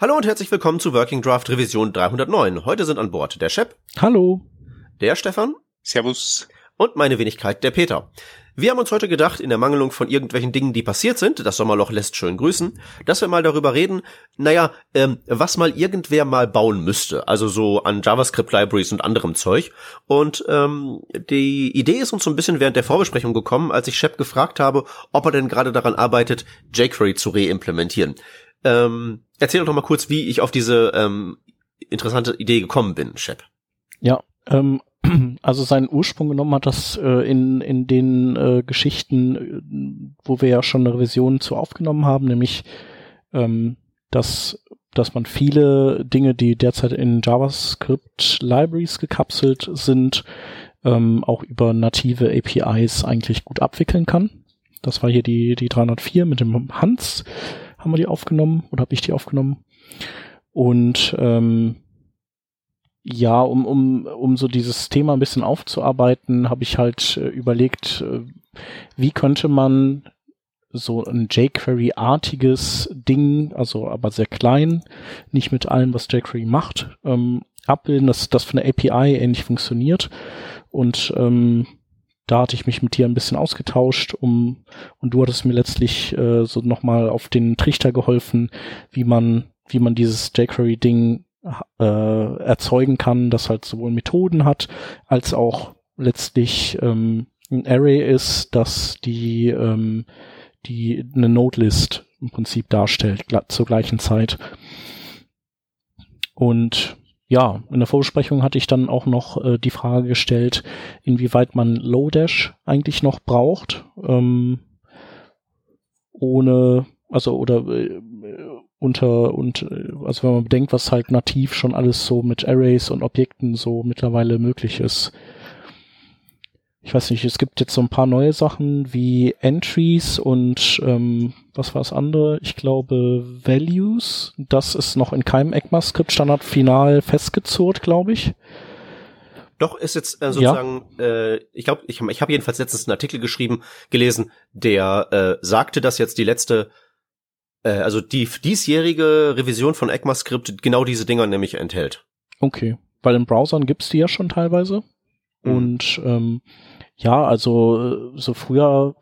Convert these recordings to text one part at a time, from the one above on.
Hallo und herzlich willkommen zu Working Draft Revision 309. Heute sind an Bord der Shep. Hallo. Der Stefan. Servus. Und meine Wenigkeit, der Peter. Wir haben uns heute gedacht, in der Mangelung von irgendwelchen Dingen, die passiert sind, das Sommerloch lässt schön grüßen, dass wir mal darüber reden, naja, ähm, was mal irgendwer mal bauen müsste. Also so an JavaScript-Libraries und anderem Zeug. Und ähm, die Idee ist uns so ein bisschen während der Vorbesprechung gekommen, als ich Shep gefragt habe, ob er denn gerade daran arbeitet, jQuery zu reimplementieren. Ähm, erzähl doch mal kurz, wie ich auf diese ähm, interessante Idee gekommen bin, Shep. Ja, ähm, also seinen Ursprung genommen hat das äh, in, in den äh, Geschichten, äh, wo wir ja schon eine Revision zu aufgenommen haben, nämlich ähm, dass, dass man viele Dinge, die derzeit in JavaScript Libraries gekapselt sind, ähm, auch über native APIs eigentlich gut abwickeln kann. Das war hier die, die 304 mit dem Hans haben wir die aufgenommen oder habe ich die aufgenommen. Und ähm, ja, um, um, um so dieses Thema ein bisschen aufzuarbeiten, habe ich halt äh, überlegt, äh, wie könnte man so ein jQuery-artiges Ding, also aber sehr klein, nicht mit allem, was jQuery macht, ähm, abbilden, dass das von der API ähnlich funktioniert. Und ähm, da hatte ich mich mit dir ein bisschen ausgetauscht, um und du hattest mir letztlich äh, so nochmal auf den Trichter geholfen, wie man wie man dieses jQuery-Ding äh, erzeugen kann, das halt sowohl Methoden hat als auch letztlich ähm, ein Array ist, das die ähm, die eine Node-List im Prinzip darstellt zur gleichen Zeit. Und ja, in der Vorbesprechung hatte ich dann auch noch äh, die Frage gestellt, inwieweit man Lodash eigentlich noch braucht, ähm, ohne, also oder äh, unter und äh, also wenn man bedenkt, was halt nativ schon alles so mit Arrays und Objekten so mittlerweile möglich ist, ich weiß nicht, es gibt jetzt so ein paar neue Sachen wie Entries und ähm, was war das andere? Ich glaube Values. Das ist noch in keinem ECMAScript-Standard final festgezurrt, glaube ich. Doch, ist jetzt äh, sozusagen, ja. äh, ich glaube, ich, ich habe jedenfalls letztens einen Artikel geschrieben, gelesen, der äh, sagte, dass jetzt die letzte, äh, also die diesjährige Revision von ECMAScript genau diese Dinger nämlich enthält. Okay, weil in Browsern gibt's die ja schon teilweise. Mhm. Und ähm, ja, also äh, so früher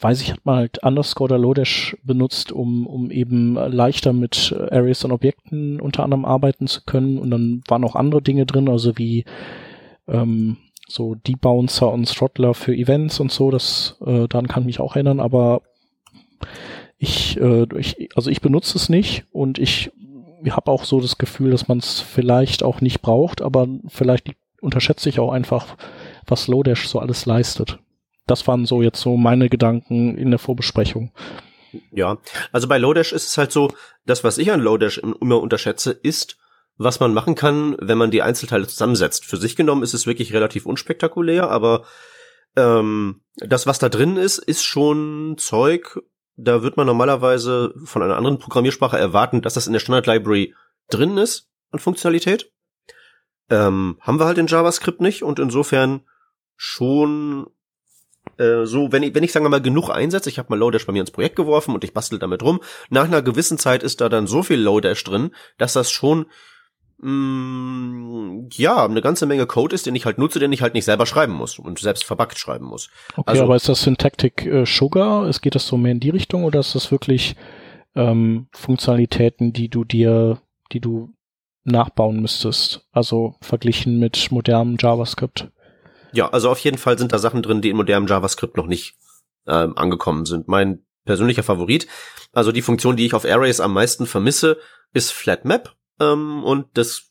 weiß ich, hat man halt Underscore oder Lodash benutzt, um, um eben leichter mit Arrays und Objekten unter anderem arbeiten zu können. Und dann waren auch andere Dinge drin, also wie ähm, so Debouncer und Throttler für Events und so. Das äh, daran kann ich mich auch erinnern, aber ich, äh, ich also ich benutze es nicht und ich habe auch so das Gefühl, dass man es vielleicht auch nicht braucht, aber vielleicht unterschätze ich auch einfach, was Lodash so alles leistet. Das waren so jetzt so meine Gedanken in der Vorbesprechung. Ja, also bei Lodash ist es halt so, das, was ich an Lodash immer unterschätze, ist, was man machen kann, wenn man die Einzelteile zusammensetzt. Für sich genommen ist es wirklich relativ unspektakulär, aber ähm, das, was da drin ist, ist schon Zeug, da wird man normalerweise von einer anderen Programmiersprache erwarten, dass das in der Standard Library drin ist an Funktionalität. Ähm, haben wir halt in JavaScript nicht und insofern schon äh, so, wenn ich, wenn ich sagen wir mal genug einsetze, ich habe mal Lodash bei mir ins Projekt geworfen und ich bastel damit rum, nach einer gewissen Zeit ist da dann so viel Lodash drin, dass das schon mh, mm, ja, eine ganze Menge Code ist, den ich halt nutze, den ich halt nicht selber schreiben muss und selbst verbuggt schreiben muss. Okay, also, aber ist das Syntactic äh, Sugar? Es geht das so mehr in die Richtung oder ist das wirklich ähm, Funktionalitäten, die du dir, die du nachbauen müsstest? Also verglichen mit modernem JavaScript? Ja, also auf jeden Fall sind da Sachen drin, die in modernem JavaScript noch nicht ähm, angekommen sind. Mein persönlicher Favorit, also die Funktion, die ich auf Arrays am meisten vermisse, ist FlatMap. Ähm, und das,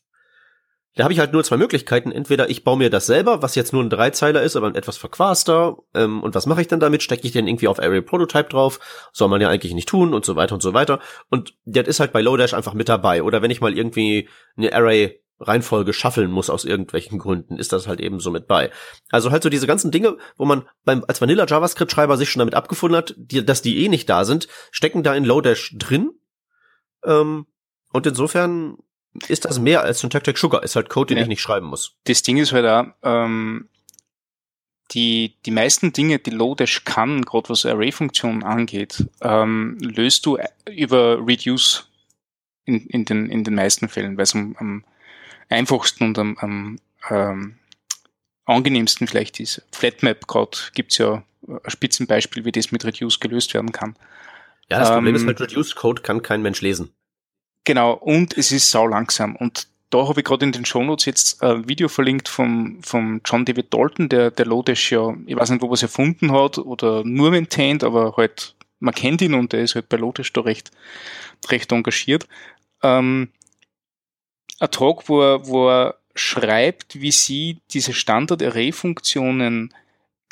da habe ich halt nur zwei Möglichkeiten. Entweder ich baue mir das selber, was jetzt nur ein Dreizeiler ist, aber etwas verquaster. Ähm, und was mache ich dann damit? Stecke ich den irgendwie auf Array Prototype drauf? Soll man ja eigentlich nicht tun und so weiter und so weiter. Und das ist halt bei Lodash einfach mit dabei. Oder wenn ich mal irgendwie eine Array Reihenfolge schaffeln muss aus irgendwelchen Gründen, ist das halt eben so mit bei. Also halt so diese ganzen Dinge, wo man beim als Vanilla JavaScript Schreiber sich schon damit abgefunden hat, die, dass die eh nicht da sind, stecken da in Lodash drin. Ähm, und insofern ist das mehr als Syntactic Sugar, ist halt Code, den ja. ich nicht schreiben muss. Das Ding ist halt da, ähm, die, die meisten Dinge, die Lodash kann, gerade was Array-Funktionen angeht, ähm, löst du über Reduce in, in, den, in den meisten Fällen, weil es am, am einfachsten und am, am ähm, angenehmsten vielleicht ist. Flatmap gerade gibt's ja ein Spitzenbeispiel, wie das mit Reduce gelöst werden kann. Ja, das ähm, Problem ist halt, Reduce Code kann kein Mensch lesen. Genau, und es ist sau langsam. Und da habe ich gerade in den Shownotes jetzt ein Video verlinkt vom, vom John David Dalton, der, der Lodash ja, ich weiß nicht, wo er es erfunden hat oder nur maintained, aber halt, man kennt ihn und der ist halt bei Lodash da recht, recht engagiert. Ähm, ein Talk, wo er, wo er schreibt, wie sie diese Standard-Array-Funktionen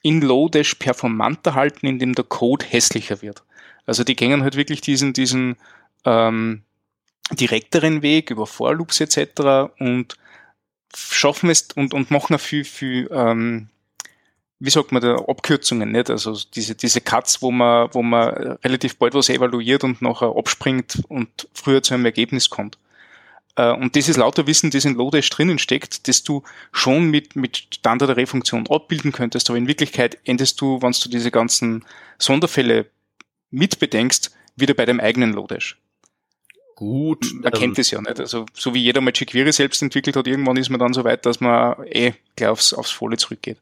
in Lodash performanter halten, indem der Code hässlicher wird. Also die gängen halt wirklich diesen, diesen ähm, direkteren Weg über For-Loops etc. und schaffen es und, und machen auch viel, viel ähm, wie sagt man da, Abkürzungen, nicht? Also diese, diese Cuts, wo man, wo man relativ bald was evaluiert und nachher abspringt und früher zu einem Ergebnis kommt. Äh, und dieses lauter Wissen, das in Lodash drinnen steckt, das du schon mit, mit Standard-Array-Funktionen abbilden könntest, aber in Wirklichkeit endest du, wenn du diese ganzen Sonderfälle mitbedenkst, wieder bei deinem eigenen Lodash. Gut. Man ähm, kennt es ja nicht. Also, so wie jeder mal jQuery selbst entwickelt hat, irgendwann ist man dann so weit, dass man eh gleich aufs, aufs Volle zurückgeht.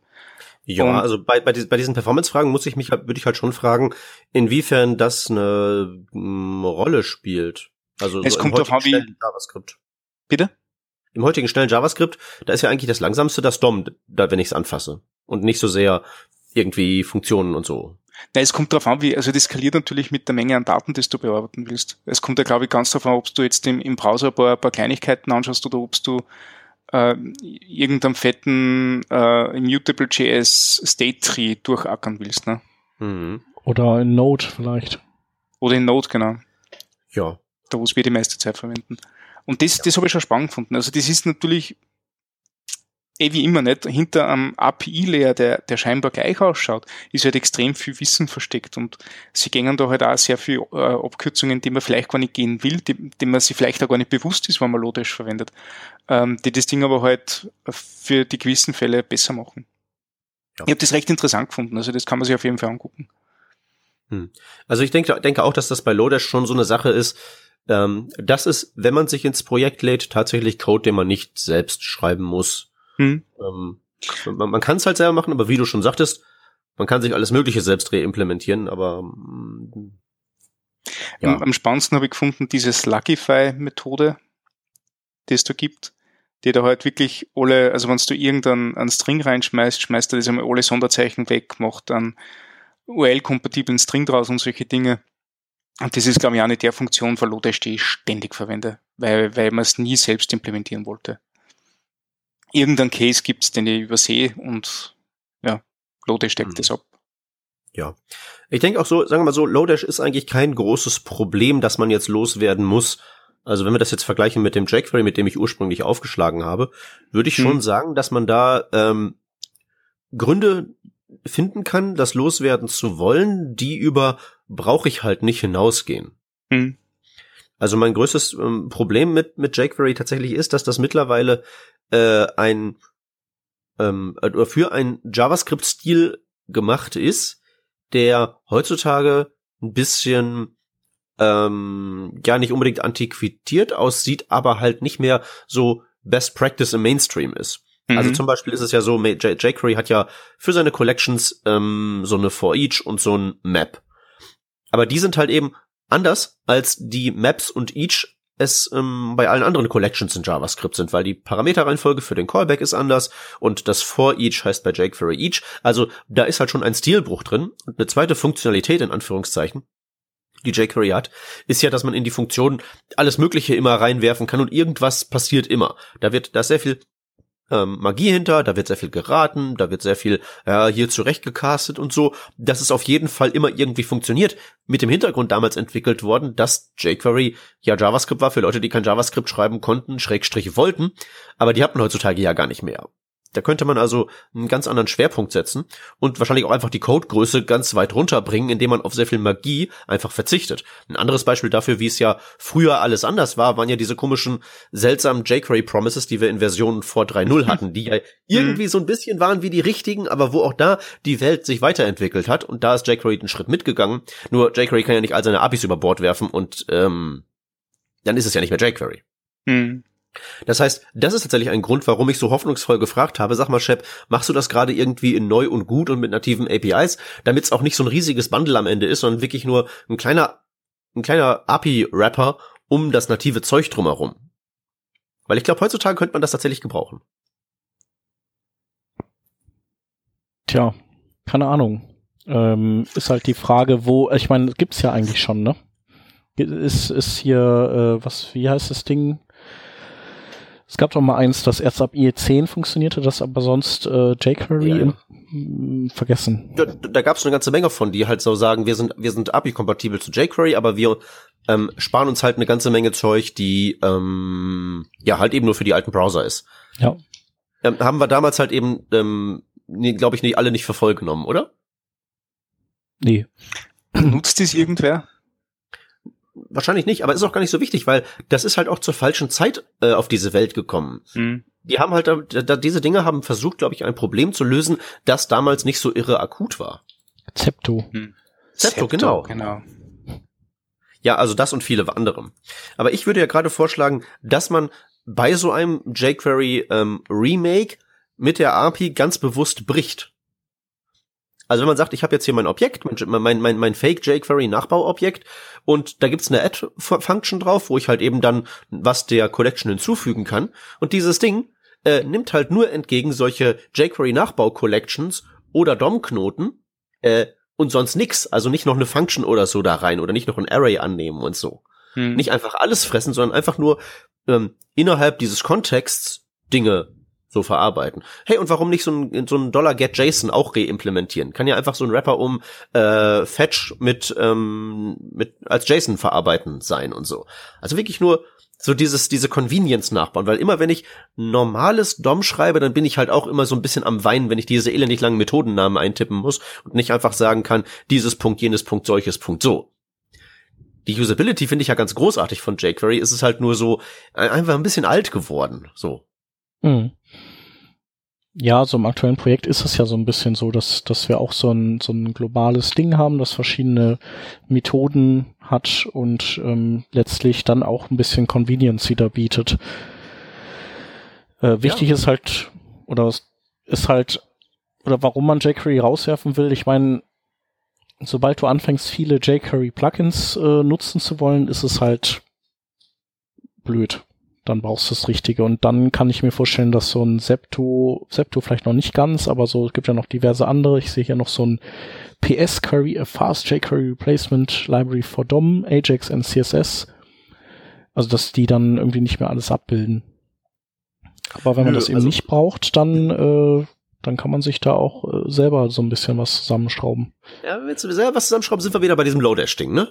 Ja, und, also bei, bei, bei diesen Performance-Fragen muss ich mich, würde ich halt schon fragen, inwiefern das eine, mm, Rolle spielt. Also es so kommt darauf an, wie JavaScript. Bitte? Im heutigen schnellen JavaScript, da ist ja eigentlich das langsamste das DOM, da wenn ich es anfasse und nicht so sehr irgendwie Funktionen und so. Na, es kommt darauf an, wie, also das skaliert natürlich mit der Menge an Daten, die du bearbeiten willst. Es kommt ja, glaube ich, ganz darauf an, ob du jetzt im, im Browser ein paar, ein paar Kleinigkeiten anschaust oder ob du äh, irgendeinem fetten äh, Immutable.js State Tree durchackern willst. Ne? Mhm. Oder in Node vielleicht. Oder in Node, genau. Ja. Da, wo wir die meiste Zeit verwenden. Und das, ja. das habe ich schon spannend gefunden. Also das ist natürlich eh wie immer nicht, hinter einem API-Layer, der, der scheinbar gleich ausschaut, ist halt extrem viel Wissen versteckt und sie gehen da halt auch sehr viel äh, Abkürzungen, die man vielleicht gar nicht gehen will, die, die man sich vielleicht auch gar nicht bewusst ist, wenn man Lodash verwendet, ähm, die das Ding aber halt für die gewissen Fälle besser machen. Ja. Ich habe das recht interessant gefunden, also das kann man sich auf jeden Fall angucken. Hm. Also ich denke, denke auch, dass das bei Lodash schon so eine Sache ist, ähm, das ist, wenn man sich ins Projekt lädt, tatsächlich Code, den man nicht selbst schreiben muss. Hm. Ähm, man, man kann es halt selber machen, aber wie du schon sagtest, man kann sich alles Mögliche selbst reimplementieren, aber mm, ja. Am spannendsten habe ich gefunden diese Slugify-Methode, die es da gibt, die da halt wirklich alle, also wenn du irgendeinen String reinschmeißt, schmeißt er das einmal alle Sonderzeichen weg, macht dann URL-kompatiblen String draus und solche Dinge. Und das ist, glaube ich, auch nicht der Funktion von Lodash, die ich ständig verwende, weil, weil man es nie selbst implementieren wollte irgendein Case gibt's, den ich übersehe und ja, Lodash deckt mhm. das ab. Ja. Ich denke auch so, sagen wir mal so, Lodash ist eigentlich kein großes Problem, das man jetzt loswerden muss. Also wenn wir das jetzt vergleichen mit dem jQuery, mit dem ich ursprünglich aufgeschlagen habe, würde ich schon mhm. sagen, dass man da ähm, Gründe finden kann, das loswerden zu wollen, die über brauche ich halt nicht hinausgehen. Mhm. Also mein größtes ähm, Problem mit mit jQuery tatsächlich ist, dass das mittlerweile äh, ein ähm, oder für ein JavaScript-Stil gemacht ist, der heutzutage ein bisschen ähm, ja nicht unbedingt antiquiert aussieht, aber halt nicht mehr so Best Practice im Mainstream ist. Also mhm. Also zum Beispiel ist es ja so, jQuery hat ja für seine Collections ähm, so eine For Each und so ein Map. Aber die sind halt eben anders als die Maps und Each es ähm, bei allen anderen Collections in JavaScript sind, weil die Parameterreihenfolge für den Callback ist anders und das for each heißt bei jQuery each. Also da ist halt schon ein Stilbruch drin. Und eine zweite Funktionalität in Anführungszeichen, die jQuery hat, ist ja, dass man in die Funktion alles Mögliche immer reinwerfen kann und irgendwas passiert immer. Da wird da sehr viel ähm, Magie hinter, da wird sehr viel geraten, da wird sehr viel äh, hier zurechtgecastet und so, dass es auf jeden Fall immer irgendwie funktioniert. Mit dem Hintergrund damals entwickelt worden, dass jQuery ja JavaScript war für Leute, die kein JavaScript schreiben konnten, Schrägstriche wollten, aber die hatten heutzutage ja gar nicht mehr. Da könnte man also einen ganz anderen Schwerpunkt setzen und wahrscheinlich auch einfach die Codegröße ganz weit runterbringen, indem man auf sehr viel Magie einfach verzichtet. Ein anderes Beispiel dafür, wie es ja früher alles anders war, waren ja diese komischen seltsamen jQuery Promises, die wir in Versionen vor 3.0 hatten, die ja irgendwie so ein bisschen waren wie die richtigen, aber wo auch da die Welt sich weiterentwickelt hat und da ist jQuery einen Schritt mitgegangen. Nur jQuery kann ja nicht all seine APIs über Bord werfen und ähm, dann ist es ja nicht mehr jQuery. Hm. Das heißt, das ist tatsächlich ein Grund, warum ich so hoffnungsvoll gefragt habe. Sag mal, Shep, machst du das gerade irgendwie in neu und gut und mit nativen APIs, damit es auch nicht so ein riesiges Bundle am Ende ist, sondern wirklich nur ein kleiner, ein kleiner API-Wrapper um das native Zeug drumherum? Weil ich glaube, heutzutage könnte man das tatsächlich gebrauchen. Tja, keine Ahnung. Ähm, ist halt die Frage, wo, ich meine, gibt's ja eigentlich schon, ne? Ist, ist hier, äh, was, wie heißt das Ding? Es gab doch mal eins, das erst ab IE10 funktionierte, das aber sonst äh, jQuery Ja, ja. im- m, vergessen. Da, da gab es eine ganze Menge von, die halt so sagen, wir sind, wir sind API-kompatibel zu jQuery, aber wir ähm, sparen uns halt eine ganze Menge Zeug, die ähm, ja halt eben nur für die alten Browser ist. Ja. Ähm, haben wir damals halt eben, ähm, nee, glaube ich, nicht alle nicht für voll genommen, oder? Nee. Nutzt es irgendwer? Wahrscheinlich nicht, aber ist auch gar nicht so wichtig, weil das ist halt auch zur falschen Zeit äh, auf diese Welt gekommen. Hm. Die haben halt, da, da, diese Dinge haben versucht, glaube ich, ein Problem zu lösen, das damals nicht so irre akut war. Zepto. Zepto, genau. genau. Ja, also das und viele andere. Aber ich würde ja gerade vorschlagen, dass man bei so einem jQuery ähm, Remake mit der API ganz bewusst bricht. Also wenn man sagt, ich habe jetzt hier mein Objekt, mein, mein, mein, mein Fake jQuery Nachbauobjekt und da gibt's eine Add-Function drauf, wo ich halt eben dann was der Collection hinzufügen kann. Und dieses Ding äh, nimmt halt nur entgegen solche jQuery Nachbau-Collections oder DOM-Knoten äh, und sonst nix. Also nicht noch eine Function oder so da rein oder nicht noch ein Array annehmen und so. Hm. Nicht einfach alles fressen, sondern einfach nur ähm, innerhalb dieses Kontexts Dinge so verarbeiten. Hey, und warum nicht so ein, so ein Dollar Get JSON auch reimplementieren? Kann ja einfach so ein Wrapper um äh, Fetch mit, ähm, mit als JSON verarbeiten sein und so. Also wirklich nur so dieses, diese Convenience nachbauen, weil immer wenn ich normales DOM schreibe, dann bin ich halt auch immer so ein bisschen am Weinen, wenn ich diese elendig langen Methodennamen eintippen muss und nicht einfach sagen kann, dieses Punkt, jenes Punkt, solches Punkt, so. Die Usability finde ich ja ganz großartig von jQuery, es ist halt nur so äh, einfach ein bisschen alt geworden, so. Hm. Ja, so im aktuellen Projekt ist es ja so ein bisschen so, dass, dass wir auch so ein, so ein globales Ding haben, das verschiedene Methoden hat und ähm, letztlich dann auch ein bisschen Convenience wieder bietet. Äh, wichtig ist halt, oder ist halt, oder warum man jQuery rauswerfen will, ich meine, sobald du anfängst, viele jQuery-Plugins äh, nutzen zu wollen, ist es halt blöd dann brauchst du das Richtige. Und dann kann ich mir vorstellen, dass so ein Septo, Septo vielleicht noch nicht ganz, aber so, es gibt ja noch diverse andere. Ich sehe hier noch so ein PS Query, a Fast jQuery Replacement Library for DOM, Ajax and CSS. Also, dass die dann irgendwie nicht mehr alles abbilden. Aber wenn man Nö, das eben also- nicht braucht, dann, äh, dann kann man sich da auch äh, selber so ein bisschen was zusammenschrauben. Ja, wenn wir jetzt selber was zusammenschrauben, sind wir wieder bei diesem Lodash-Ding, ne?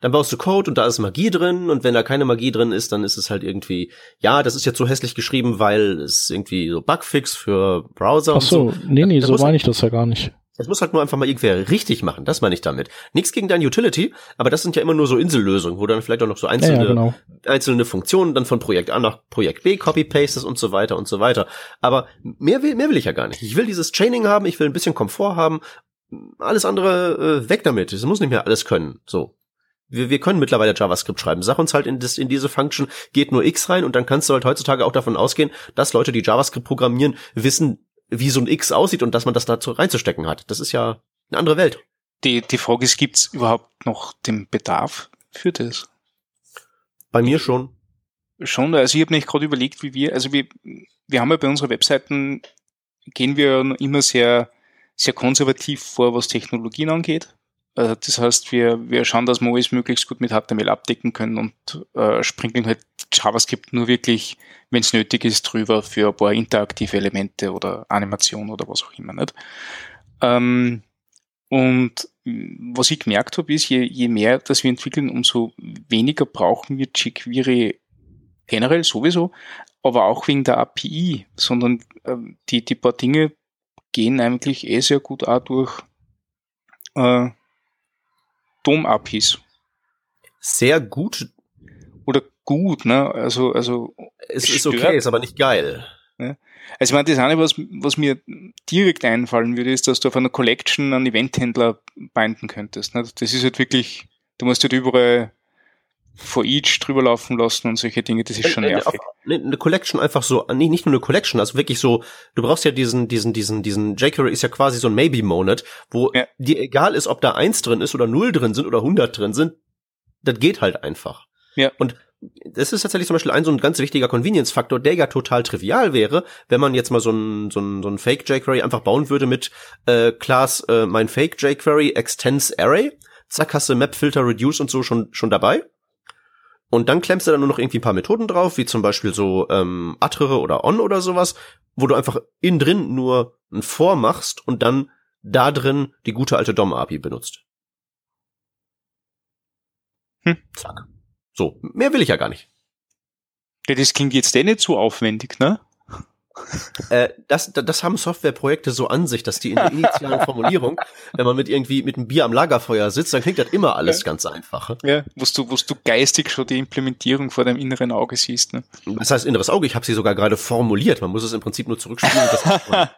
Dann baust du Code und da ist Magie drin und wenn da keine Magie drin ist, dann ist es halt irgendwie, ja, das ist jetzt so hässlich geschrieben, weil es irgendwie so Bugfix für Browser Ach und so. so, nee, nee, Da so meine ich das ja gar nicht. Es muss halt nur einfach mal irgendwer richtig machen, das meine ich damit. Nichts gegen dein Utility, aber das sind ja immer nur so Insellösungen, wo dann vielleicht auch noch so Ja, einzelne, ja, genau. einzelne Funktionen dann von Projekt A nach Projekt B copy-pastest und so weiter und so weiter. Aber mehr will, mehr will ich ja gar nicht. Ich will dieses Chaining haben, ich will ein bisschen Komfort haben, alles andere äh, weg damit. Es muss nicht mehr alles können. So. Wir, wir können mittlerweile JavaScript schreiben. Sag uns halt in, das, in diese Function geht nur X rein und dann kannst du halt heutzutage auch davon ausgehen, dass Leute, die JavaScript programmieren, wissen, wie so ein X aussieht und dass man das dazu reinzustecken hat. Das ist ja eine andere Welt. Die, die Frage ist, gibt es überhaupt noch den Bedarf für das? Bei mir schon. Schon, also ich habe nicht gerade überlegt, wie wir, also wir, wir haben ja bei unseren Webseiten, gehen wir immer sehr, sehr konservativ vor, was Technologien angeht. Äh, Das heißt, wir, wir schauen, dass wir alles möglichst gut mit HTML abdecken können und äh, springen halt JavaScript nur wirklich, wenn es nötig ist, drüber für ein paar interaktive Elemente oder Animation oder was auch immer. Nicht? Ähm, und mh, was ich gemerkt habe, ist, je, je mehr das wir entwickeln, umso weniger brauchen wir jQuery generell sowieso, aber auch wegen der API, sondern ähm, die, die paar Dinge gehen eigentlich eh sehr gut auch durch äh, DOM-APIs. Sehr gut. Oder gut, ne? Also, also, Es ist Stört. okay, ist aber nicht geil. also ich meine, das eine, was, was mir direkt einfallen würde, ist, dass du auf einer Collection einen Eventhändler binden könntest. Ne? Das ist halt wirklich, du musst halt überall for each drüber laufen lassen und solche Dinge, das ist schon nervig. Eine Collection einfach so, nee, nicht nur eine Collection, also wirklich so, du brauchst ja diesen, diesen, diesen, diesen jQuery ist ja quasi so ein Maybe-Monad, wo ja. dir egal ist, ob da eins drin ist oder null drin sind oder hundert drin sind, das geht halt einfach. Ja. Und das ist tatsächlich zum Beispiel ein so ein ganz wichtiger Convenience-Faktor, der ja total trivial wäre, wenn man jetzt mal so ein, so ein, so ein Fake jQuery einfach bauen würde mit äh, Class äh, mein Fake jQuery extends Array. Zack, hast du Map, Filter, Reduce und so schon, schon dabei. Und dann klemmst du dann nur noch irgendwie ein paar Methoden drauf, wie zum Beispiel so ähm, Atrere oder On oder sowas, wo du einfach innen drin nur ein For machst und dann da drin die gute alte DOM-API benutzt. Hm. Zack. So, mehr will ich ja gar nicht. Ja, das klingt jetzt eh nicht so aufwendig, ne? Äh, das, das haben Softwareprojekte so an sich, dass die in der initialen Formulierung, wenn man mit irgendwie mit einem Bier am Lagerfeuer sitzt, dann klingt das immer alles ja. ganz einfach. Ja, wo du, wo du geistig schon die Implementierung vor deinem inneren Auge siehst. Ne? Das heißt inneres Auge, ich habe sie sogar gerade formuliert. Man muss es im Prinzip nur zurückspielen.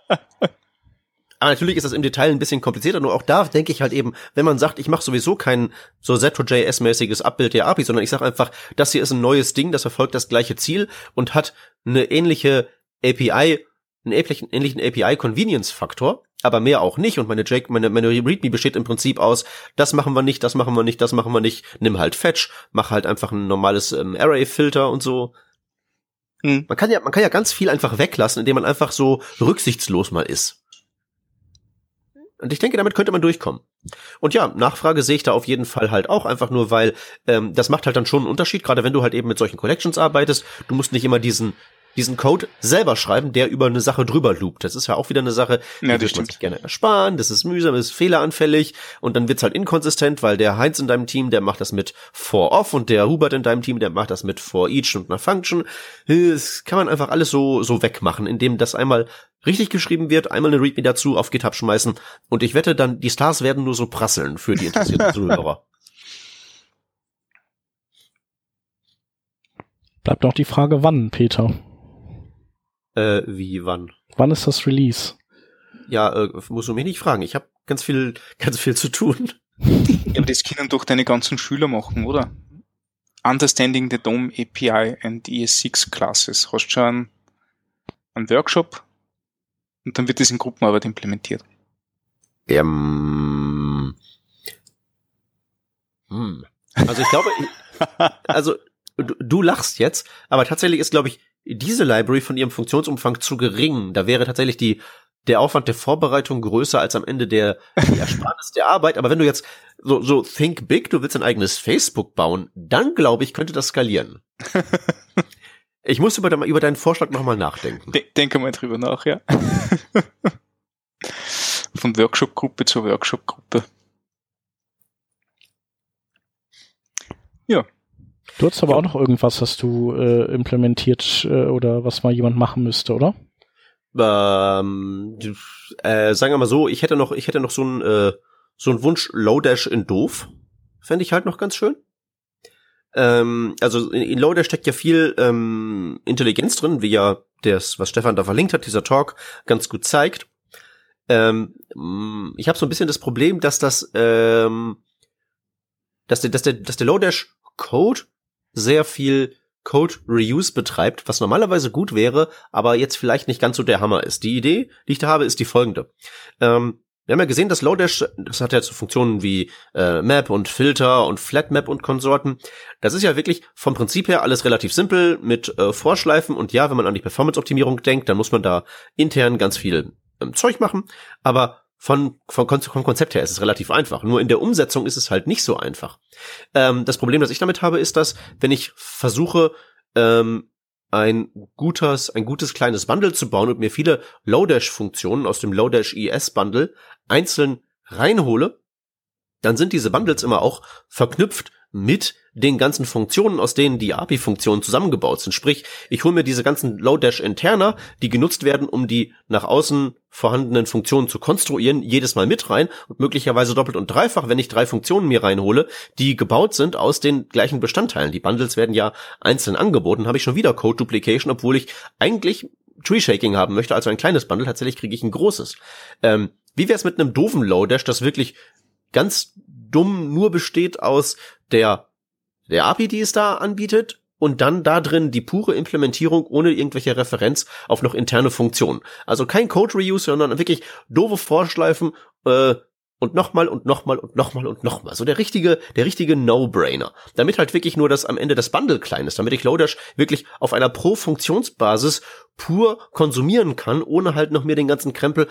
Aber natürlich ist das im Detail ein bisschen komplizierter, nur auch da denke ich halt eben, wenn man sagt, ich mache sowieso kein so ZOJS-mäßiges Abbild der API, sondern ich sage einfach, das hier ist ein neues Ding, das verfolgt das gleiche Ziel und hat eine ähnliche API, einen ähnlichen, ähnlichen API-Convenience-Faktor, aber mehr auch nicht. Und meine Jake, meine, meine README besteht im Prinzip aus, das machen wir nicht, das machen wir nicht, das machen wir nicht, nimm halt Fetch, mach halt einfach ein normales ähm, Array-Filter und so. Hm. Man kann ja, man kann ja ganz viel einfach weglassen, indem man einfach so rücksichtslos mal ist. Und ich denke, damit könnte man durchkommen. Und ja, Nachfrage sehe ich da auf jeden Fall halt auch, einfach nur, weil ähm, das macht halt dann schon einen Unterschied, gerade wenn du halt eben mit solchen Collections arbeitest. Du musst nicht immer diesen diesen Code selber schreiben, der über eine Sache drüber loopt. Das ist ja auch wieder eine Sache, die ja, würde man sich gerne ersparen. Das ist mühsam, das ist fehleranfällig und dann wird's halt inkonsistent, weil der Heinz in deinem Team, der macht das mit for off und der Hubert in deinem Team, der macht das mit for each und einer Function. Das kann man einfach alles so so wegmachen, indem das einmal richtig geschrieben wird, einmal eine README dazu auf GitHub schmeißen und ich wette dann, die Stars werden nur so prasseln für die interessierten Zuhörer. Bleibt noch die Frage, wann, Peter? Äh, wie, wann? Wann ist das Release? Ja, äh, musst du mich nicht fragen. Ich habe ganz viel, ganz viel zu tun. ja, aber das können doch deine ganzen Schüler machen, oder? Understanding the DOM API and ES6 Classes. Hast schon einen, einen Workshop und dann wird das in Gruppenarbeit implementiert. Ähm, hm. Also ich glaube, also du, du lachst jetzt, aber tatsächlich ist, glaube ich, diese Library von ihrem Funktionsumfang zu gering. Da wäre tatsächlich die, der Aufwand der Vorbereitung größer als am Ende der, die Ersparnis der Arbeit. Aber wenn du jetzt so, so think big, du willst ein eigenes Facebook bauen, dann glaube ich, könnte das skalieren. ich muss über, über deinen Vorschlag nochmal nachdenken. denke mal drüber nach, ja. Von Workshop-Gruppe zur Workshop-Gruppe. Ja, Du hast aber ja. auch noch irgendwas, was du äh, implementiert äh, oder was mal jemand machen müsste, oder? Ähm, äh, sagen wir mal so, ich hätte noch, ich hätte noch so ein äh, so ein Wunsch Lodash in doof, fände ich halt noch ganz schön. Ähm, also in, in Lodash steckt ja viel ähm, Intelligenz drin, wie ja das, was Stefan da verlinkt hat, dieser Talk ganz gut zeigt. Ähm, ich habe so ein bisschen das Problem, dass das, ähm, dass der, dass der, dass der Lodash Code sehr viel Code Reuse betreibt, was normalerweise gut wäre, aber jetzt vielleicht nicht ganz so der Hammer ist. Die Idee, die ich da habe, ist die folgende. Ähm, wir haben ja gesehen, dass Lodash, das hat ja so Funktionen wie äh, Map und Filter und Flatmap und Konsorten. Das ist ja wirklich vom Prinzip her alles relativ simpel mit äh, Vorschleifen und ja, wenn man an die Performance-Optimierung denkt, dann muss man da intern ganz viel ähm, Zeug machen. Aber von, von, vom Konzept her ist es relativ einfach. Nur in der Umsetzung ist es halt nicht so einfach. Ähm, das Problem, das ich damit habe, ist, dass wenn ich versuche, ähm, ein gutes, ein gutes kleines Bundle zu bauen und mir viele Lodash-Funktionen aus dem Lodash ES Bundle einzeln reinhole, dann sind diese Bundles immer auch verknüpft mit den ganzen Funktionen, aus denen die API-Funktionen zusammengebaut sind. Sprich, ich hole mir diese ganzen Lodash-Interner, die genutzt werden, um die nach außen vorhandenen Funktionen zu konstruieren, jedes Mal mit rein und möglicherweise doppelt und dreifach, wenn ich drei Funktionen mir reinhole, die gebaut sind aus den gleichen Bestandteilen. Die Bundles werden ja einzeln angeboten, habe ich schon wieder Code Duplication, obwohl ich eigentlich Tree Shaking haben möchte, also ein kleines Bundle, tatsächlich kriege ich ein großes. Ähm, wie wäre es mit einem doofen Lodash, das wirklich ganz dumm nur besteht aus der der API, die es da anbietet, und dann da drin die pure Implementierung ohne irgendwelche Referenz auf noch interne Funktionen. Also kein Code Reuse, sondern wirklich doofe Vorschleifen äh, und nochmal und nochmal und nochmal und nochmal. So der richtige, der richtige No-Brainer. Damit halt wirklich nur das am Ende das Bundle klein ist, damit ich Lodash wirklich auf einer Pro-Funktionsbasis pur konsumieren kann, ohne halt noch mir den ganzen Krempel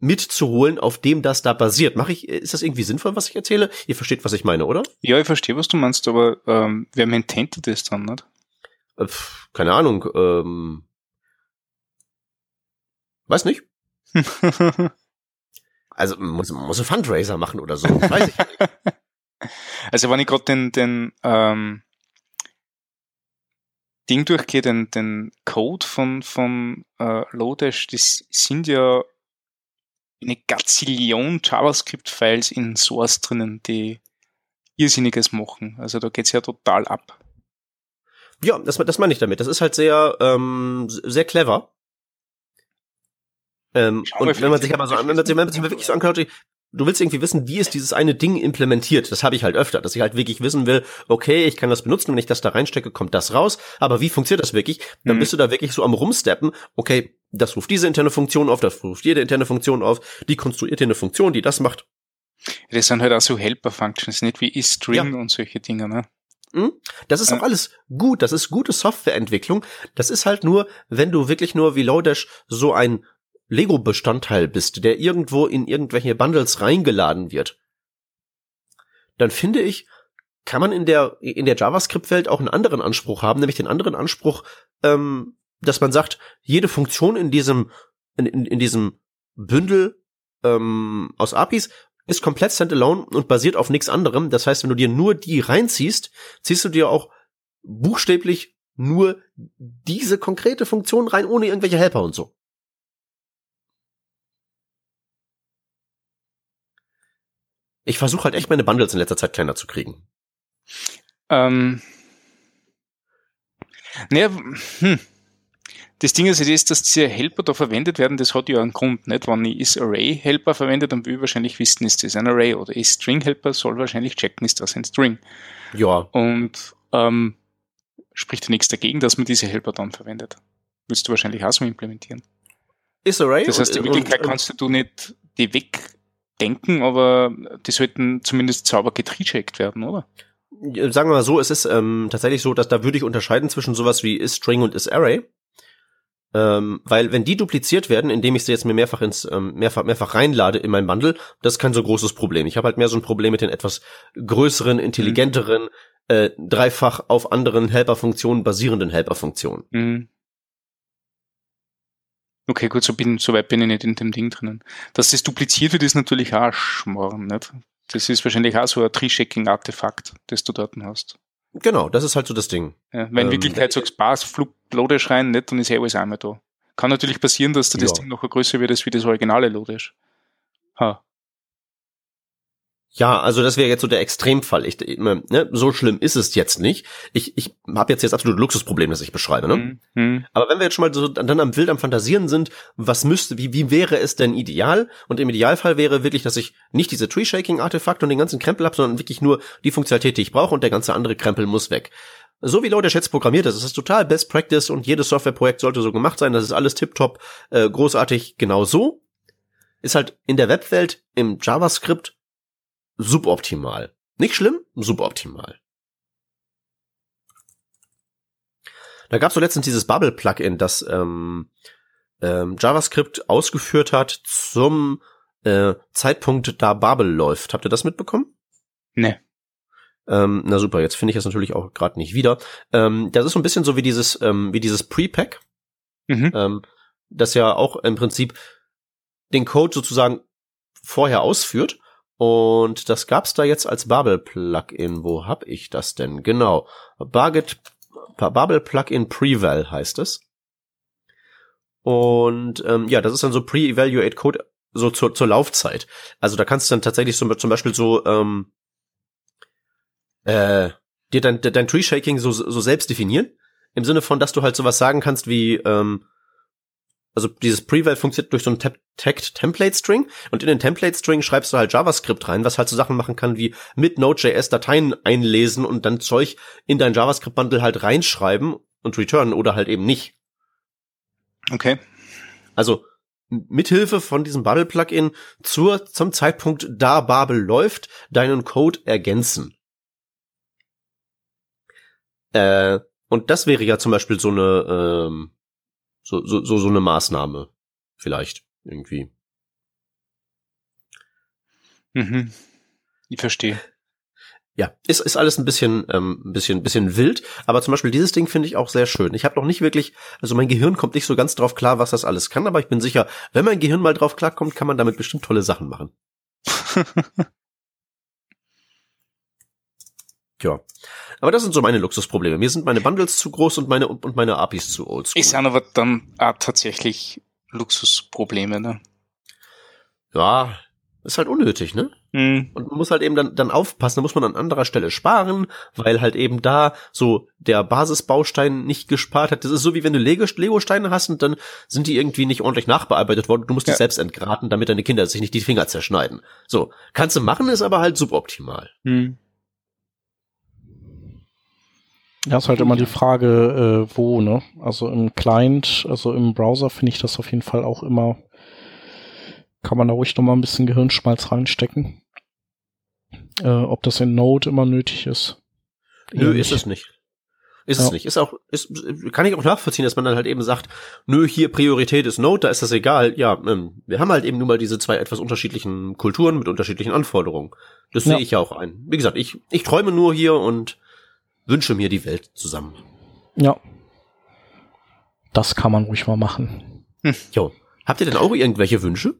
mitzuholen, auf dem das da basiert. Mache ich, ist das irgendwie sinnvoll, was ich erzähle? Ihr versteht, was ich meine, oder? Ja, ich verstehe, was du meinst, aber ähm, wer maintaint das dann, nicht? Äh, keine Ahnung, ähm, weiß nicht. also muss, muss ein Fundraiser machen oder so, weiß ich nicht. Also wenn ich gerade den, den ähm, Ding durchgehe, den, den Code von, von äh, Lodash, das sind ja eine Gazillion JavaScript-Files in Source drinnen, die Irrsinniges machen. Also da geht's ja total ab. Ja, das, das meine ich damit. Das ist halt sehr, ähm, sehr clever. Ähm, und wenn man sich aber so, wenn man sich, sich wirklich so anschaut, du willst irgendwie wissen, wie ist dieses eine Ding implementiert. Das habe ich halt öfter, dass ich halt wirklich wissen will, okay, ich kann das benutzen, wenn ich das da reinstecke, kommt das raus. Aber wie funktioniert das wirklich? Dann mhm. bist du da wirklich so am rumsteppen, okay, das ruft diese interne Funktion auf, das ruft jede interne Funktion auf, die konstruiert hier eine Funktion, die das macht. Das sind halt auch so Helper-Functions, nicht wie isString ja. und solche Dinge, ne? Hm? Das ist auch alles gut, das ist gute Softwareentwicklung. Das ist halt nur, wenn du wirklich nur wie Lodash so ein Lego-Bestandteil bist, der irgendwo in irgendwelche Bundles reingeladen wird, dann finde ich, kann man in der, in der JavaScript-Welt auch einen anderen Anspruch haben, nämlich den anderen Anspruch, ähm, dass man sagt, jede Funktion in diesem, in, in, in diesem Bündel ähm, aus APIs ist komplett standalone und basiert auf nichts anderem. Das heißt, wenn du dir nur die reinziehst, ziehst du dir auch buchstäblich nur diese konkrete Funktion rein, ohne irgendwelche Helper und so. Ich versuche halt echt meine Bundles in letzter Zeit kleiner zu kriegen. Ähm. Naja, hm. Das Ding ist, ist, dass diese Helper da verwendet werden, das hat ja einen Grund, nicht? Wenn ich is-Array-Helper verwende, dann will ich wahrscheinlich wissen, ist das ein Array oder is-String-Helper, soll wahrscheinlich checken, ist das ein String. Ja. Und ähm, spricht ja nichts dagegen, dass man diese Helper dann verwendet. Willst du wahrscheinlich auch so implementieren. Is-Array? Das heißt, in Wirklichkeit kannst du nicht die wegdenken, aber die sollten zumindest sauber getrecheckt werden, oder? Sagen wir mal so, es ist ähm, tatsächlich so, dass da würde ich unterscheiden zwischen sowas wie is-String und is-Array. Ähm, weil wenn die dupliziert werden, indem ich sie jetzt mir mehrfach ins ähm, mehrfach mehrfach reinlade in mein Bundle, das ist kein so großes Problem. Ich habe halt mehr so ein Problem mit den etwas größeren, intelligenteren, mhm. äh, dreifach auf anderen Helperfunktionen basierenden Helperfunktionen. Mhm. Okay, gut, so, bin, so weit bin ich nicht in dem Ding drinnen. Dass das dupliziert wird, ist natürlich auch Schmarrn, nicht? Das ist wahrscheinlich auch so ein Tree-Checking-Artefakt, das du dort hast. Genau, das ist halt so das Ding. Ja, wenn ähm, Wirklichkeit sagst, Spaß, Flug, Lodash rein, nicht, dann ist eh alles einmal da. Kann natürlich passieren, dass da das Ding noch größer wird als wie das originale Lodash. Ha. Ja, also das wäre jetzt so der Extremfall. Ich, ne, so schlimm ist es jetzt nicht. Ich, ich habe jetzt jetzt absolut Luxusproblem, das ich beschreibe. Ne? Mhm. Aber wenn wir jetzt schon mal so dann am Wild am Fantasieren sind, was müsste, wie, wie wäre es denn ideal? Und im Idealfall wäre wirklich, dass ich nicht diese Tree-Shaking-Artefakte und den ganzen Krempel habe, sondern wirklich nur die Funktionalität, die ich brauche und der ganze andere Krempel muss weg. So wie Leute jetzt programmiert ist, es ist total Best Practice und jedes Softwareprojekt sollte so gemacht sein, das ist alles tiptop, äh, großartig, genau so. Ist halt in der Webwelt im JavaScript suboptimal. Nicht schlimm, suboptimal. Da gab es so letztens dieses Bubble-Plugin, das ähm, ähm, JavaScript ausgeführt hat zum äh, Zeitpunkt, da Bubble läuft. Habt ihr das mitbekommen? Nee. Ähm, na super, jetzt finde ich es natürlich auch gerade nicht wieder. Ähm, das ist so ein bisschen so wie dieses, ähm, wie dieses Pre-Pack, mhm. ähm, das ja auch im Prinzip den Code sozusagen vorher ausführt und das gab's da jetzt als Babel-Plugin. Wo hab ich das denn? Genau. Barget, Babel-Plugin Preval heißt es. Und ähm, ja, das ist dann so Pre-Evaluate Code so zur, zur Laufzeit. Also da kannst du dann tatsächlich so, zum Beispiel so ähm, äh, dir dein, dein Tree-Shaking so, so selbst definieren. Im Sinne von, dass du halt sowas sagen kannst wie ähm, also dieses Preval funktioniert durch so einen Tagged Template String und in den Template String schreibst du halt JavaScript rein, was halt so Sachen machen kann wie mit Node.js Dateien einlesen und dann Zeug in dein JavaScript Bundle halt reinschreiben und returnen oder halt eben nicht. Okay. Also mithilfe von diesem Bubble Plugin zur zum Zeitpunkt da Babel läuft deinen Code ergänzen. Äh, und das wäre ja zum Beispiel so eine ähm, so, so, so, so eine Maßnahme. Vielleicht. Irgendwie. Mhm. Ich verstehe. Ja, ist, ist alles ein bisschen, ähm, ein bisschen, bisschen wild, aber zum Beispiel dieses Ding finde ich auch sehr schön. Ich habe noch nicht wirklich, also mein Gehirn kommt nicht so ganz drauf klar, was das alles kann, aber ich bin sicher, wenn mein Gehirn mal drauf klarkommt, kann man damit bestimmt tolle Sachen machen. ja. Aber das sind so meine Luxusprobleme. Mir sind meine Bundles zu groß und meine und meine APIs zu oldschool. Ist aber dann auch tatsächlich Luxusprobleme, ne? Ja, ist halt unnötig, ne? Mhm. Und man muss halt eben dann, dann aufpassen, da muss man an anderer Stelle sparen, weil halt eben da so der Basisbaustein nicht gespart hat. Das ist so wie wenn du Lego-Steine hast und dann sind die irgendwie nicht ordentlich nachbearbeitet worden. Du musst ja. die selbst entgraten, damit deine Kinder sich nicht die Finger zerschneiden. So, kannst du machen, ist aber halt suboptimal. Mhm. Ja, ist halt immer die Frage, äh, wo, ne? Also im Client, also im Browser finde ich das auf jeden Fall auch immer, kann man da ruhig noch mal ein bisschen Gehirnschmalz reinstecken. Äh, ob das in Node immer nötig ist. Nö, ist es nicht. Ist ja. es nicht. Ist auch, ist, kann ich auch nachvollziehen, dass man dann halt eben sagt, nö, hier Priorität ist Node, da ist das egal. Ja, ähm, wir haben halt eben nun mal diese zwei etwas unterschiedlichen Kulturen mit unterschiedlichen Anforderungen. Das ja. sehe ich ja auch ein. Wie gesagt, ich, ich träume nur hier und wünsche mir die Welt zusammen. Ja. Das kann man ruhig mal machen. Hm. Jo. Habt ihr denn auch irgendwelche Wünsche?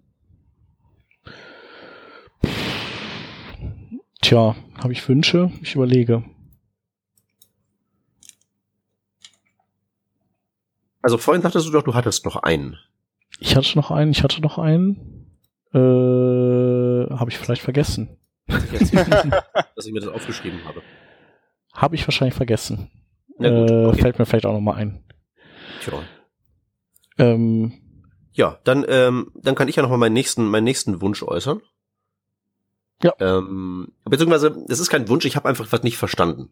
Tja, habe ich Wünsche? Ich überlege. Also vorhin dachtest du doch, du hattest noch einen. Ich hatte noch einen, ich hatte noch einen. Äh, habe ich vielleicht vergessen. dass ich mir das aufgeschrieben habe. Habe ich wahrscheinlich vergessen. Gut, äh, okay. Fällt mir vielleicht auch noch mal ein. Tja. Ähm, ja, dann, ähm, dann kann ich ja noch mal meinen nächsten, meinen nächsten Wunsch äußern. Ja. Ähm, beziehungsweise, es ist kein Wunsch, ich habe einfach was nicht verstanden.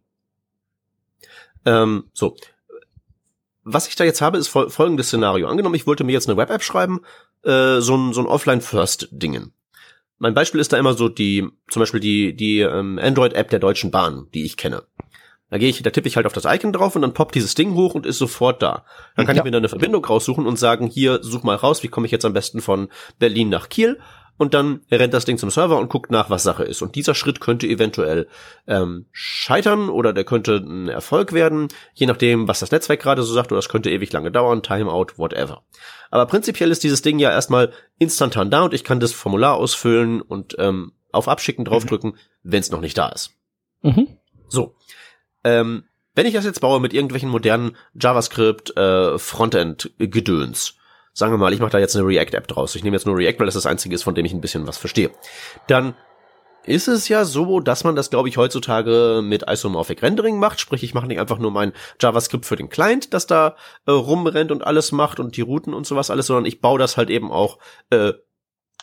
Ähm, so. Was ich da jetzt habe, ist fol folgendes Szenario. Angenommen, ich wollte mir jetzt eine Web-App schreiben, äh, so ein, so ein Offline-First-Dingen. Mein Beispiel ist da immer so die, zum Beispiel die, die ähm, Android-App der Deutschen Bahn, die ich kenne. Da gehe ich, da tippe ich halt auf das Icon drauf und dann poppt dieses Ding hoch und ist sofort da. Dann kann ja. ich mir da eine Verbindung raussuchen und sagen, hier, such mal raus, wie komme ich jetzt am besten von Berlin nach Kiel? Und dann rennt das Ding zum Server und guckt nach, was Sache ist. Und dieser Schritt könnte eventuell ähm, scheitern oder der könnte ein Erfolg werden, je nachdem, was das Netzwerk gerade so sagt, oder das könnte ewig lange dauern, Timeout, whatever. Aber prinzipiell ist dieses Ding ja erstmal instantan da und ich kann das Formular ausfüllen und ähm, auf Abschicken draufdrücken, mhm. wenn es noch nicht da ist. Mhm. So. Ähm, wenn ich das jetzt baue mit irgendwelchen modernen JavaScript äh, Frontend Gedöns, sagen wir mal, ich mache da jetzt eine React App draus. Ich nehme jetzt nur React, weil das das einzige ist, von dem ich ein bisschen was verstehe. Dann ist es ja so, dass man das, glaube ich, heutzutage mit Isomorphic Rendering macht. Sprich, ich mache nicht einfach nur mein JavaScript für den Client, das da äh, rumrennt und alles macht und die Routen und sowas alles, sondern ich baue das halt eben auch äh,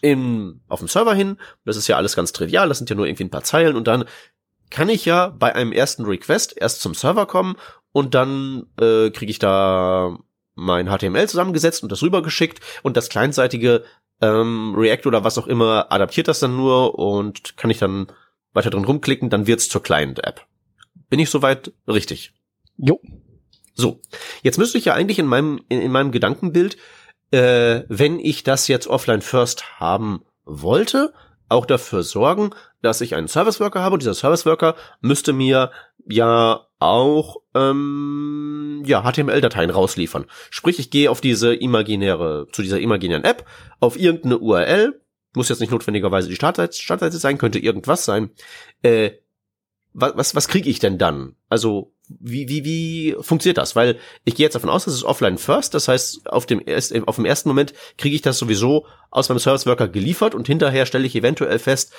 im, auf dem Server hin. Das ist ja alles ganz trivial, das sind ja nur irgendwie ein paar Zeilen und dann kann ich ja bei einem ersten Request erst zum Server kommen und dann äh, kriege ich da mein HTML zusammengesetzt und das rübergeschickt und das kleinseitige ähm, React oder was auch immer adaptiert das dann nur und kann ich dann weiter drin rumklicken, dann wird's zur Client-App. Bin ich soweit richtig? Jo. So, jetzt müsste ich ja eigentlich in meinem in, in meinem Gedankenbild, äh, wenn ich das jetzt offline first haben wollte, auch dafür sorgen, dass ich einen Service Worker habe und dieser Service Worker müsste mir ja auch ähm, ja HTML-Dateien rausliefern. Sprich, ich gehe auf diese imaginäre zu dieser imaginären App auf irgendeine URL, muss jetzt nicht notwendigerweise die Startseite, Startseite sein, könnte irgendwas sein. Äh, was was, was kriege ich denn dann? Also wie, wie, wie funktioniert das? Weil ich gehe jetzt davon aus, das ist offline first, das heißt, auf dem, erst, auf dem ersten Moment kriege ich das sowieso aus meinem Service Worker geliefert und hinterher stelle ich eventuell fest,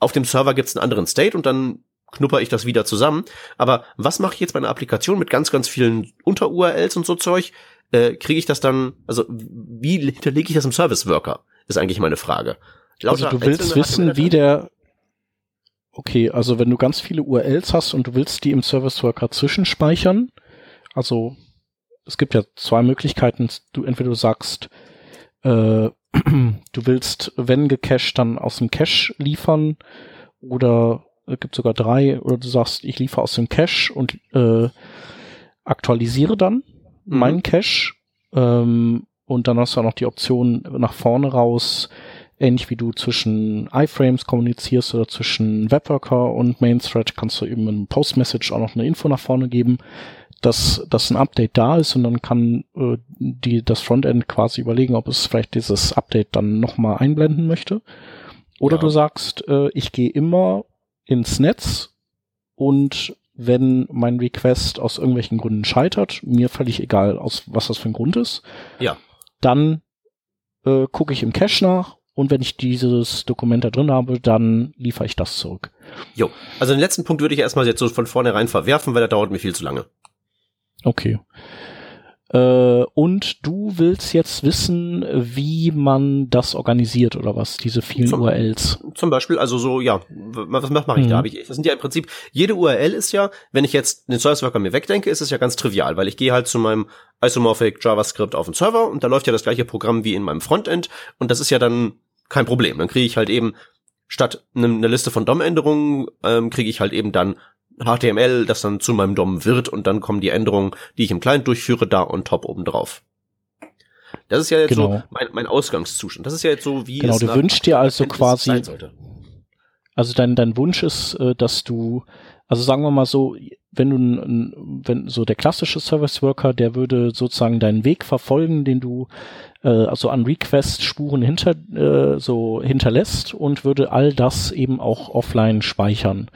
auf dem Server gibt es einen anderen State und dann knupper ich das wieder zusammen. Aber was mache ich jetzt bei einer Applikation mit ganz, ganz vielen Unter-URLs und so Zeug? äh, kriege ich das dann, also wie hinterlege ich das im Service Worker, ist eigentlich meine Frage. Lauter also du willst wissen, wie der, okay, also wenn du ganz viele URLs hast und du willst die im Service Worker zwischenspeichern, also es gibt ja zwei Möglichkeiten, du entweder du sagst, äh, du willst, wenn gecached, dann aus dem Cache liefern oder es gibt sogar drei, oder du sagst, ich liefere aus dem Cache und äh, aktualisiere dann mhm. meinen Cache ähm, und dann hast du auch noch die Option nach vorne raus, ähnlich wie du zwischen iFrames kommunizierst oder zwischen Webworker und Main Thread, kannst du eben in Postmessage auch noch eine Info nach vorne geben, dass, dass ein Update da ist und dann kann äh, die, das Frontend quasi überlegen, ob es vielleicht dieses Update dann nochmal einblenden möchte. Oder ja. du sagst, äh, ich gehe immer ins Netz und wenn mein Request aus irgendwelchen Gründen scheitert, mir völlig egal, aus was das für ein Grund ist, ja. dann äh, gucke ich im Cache nach und wenn ich dieses Dokument da drin habe, dann liefere ich das zurück. Jo, also den letzten Punkt würde ich erstmal jetzt so von vornherein verwerfen, weil der dauert mir viel zu lange. Okay. Äh, und du willst jetzt wissen, wie man das organisiert oder was, diese vielen zum, URLs. Zum Beispiel, also so, ja, was mache ich mhm. da? Ich, das sind ja im Prinzip, jede URL ist ja, wenn ich jetzt den Service Worker mir wegdenke, ist es ja ganz trivial, weil ich gehe halt zu meinem Isomorphic JavaScript auf den Server und da läuft ja das gleiche Programm wie in meinem Frontend und das ist ja dann kein Problem. Dann kriege ich halt eben statt eine ne Liste von DOM-Änderungen ähm, kriege ich halt eben dann HTML, das dann zu meinem DOM wird und dann kommen die Änderungen, die ich im Client durchführe, da on top oben drauf. Das ist ja jetzt genau. so mein, mein Ausgangszustand. Das ist ja jetzt so, wie genau, es du wünschst dir also quasi, also dein, dein Wunsch ist, äh, dass du, also sagen wir mal so, wenn du, wenn so der klassische Service Worker, der würde sozusagen deinen Weg verfolgen, den du äh, also an Request-Spuren hinter äh, so hinterlässt und würde all das eben auch offline speichern.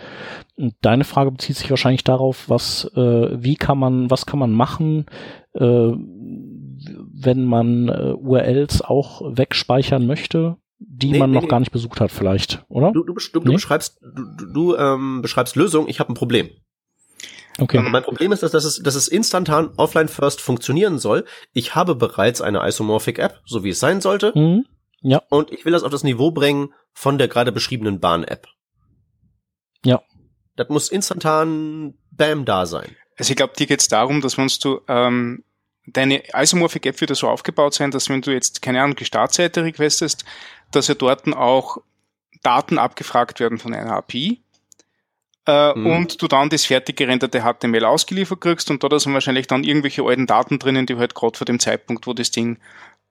Und deine Frage bezieht sich wahrscheinlich darauf, was, äh, wie kann man, was kann man machen, äh, wenn man äh, URLs auch wegspeichern möchte, die nee, man nee, noch nee. gar nicht besucht hat, vielleicht, oder? Du, du, du, du beschreibst, du, du ähm, beschreibst Lösung, ich habe ein Problem. Okay. Aber mein Problem ist, dass, dass, es, dass es instantan offline first funktionieren soll. Ich habe bereits eine Isomorphic App, so wie es sein sollte. Mhm. Ja. Und ich will das auf das Niveau bringen von der gerade beschriebenen Bahn-App. Ja. Das muss instantan Bam da sein. Also ich glaube, dir geht es darum, dass wenn du ähm, deine Isomorphic App wird so aufgebaut sein, dass wenn du jetzt, keine Ahnung, die Startseite requestest, dass ja dort auch Daten abgefragt werden von einer API äh, mhm. und du dann das fertig gerenderte HTML ausgeliefert kriegst und da sind wahrscheinlich dann irgendwelche alten Daten drinnen, die halt gerade vor dem Zeitpunkt, wo das Ding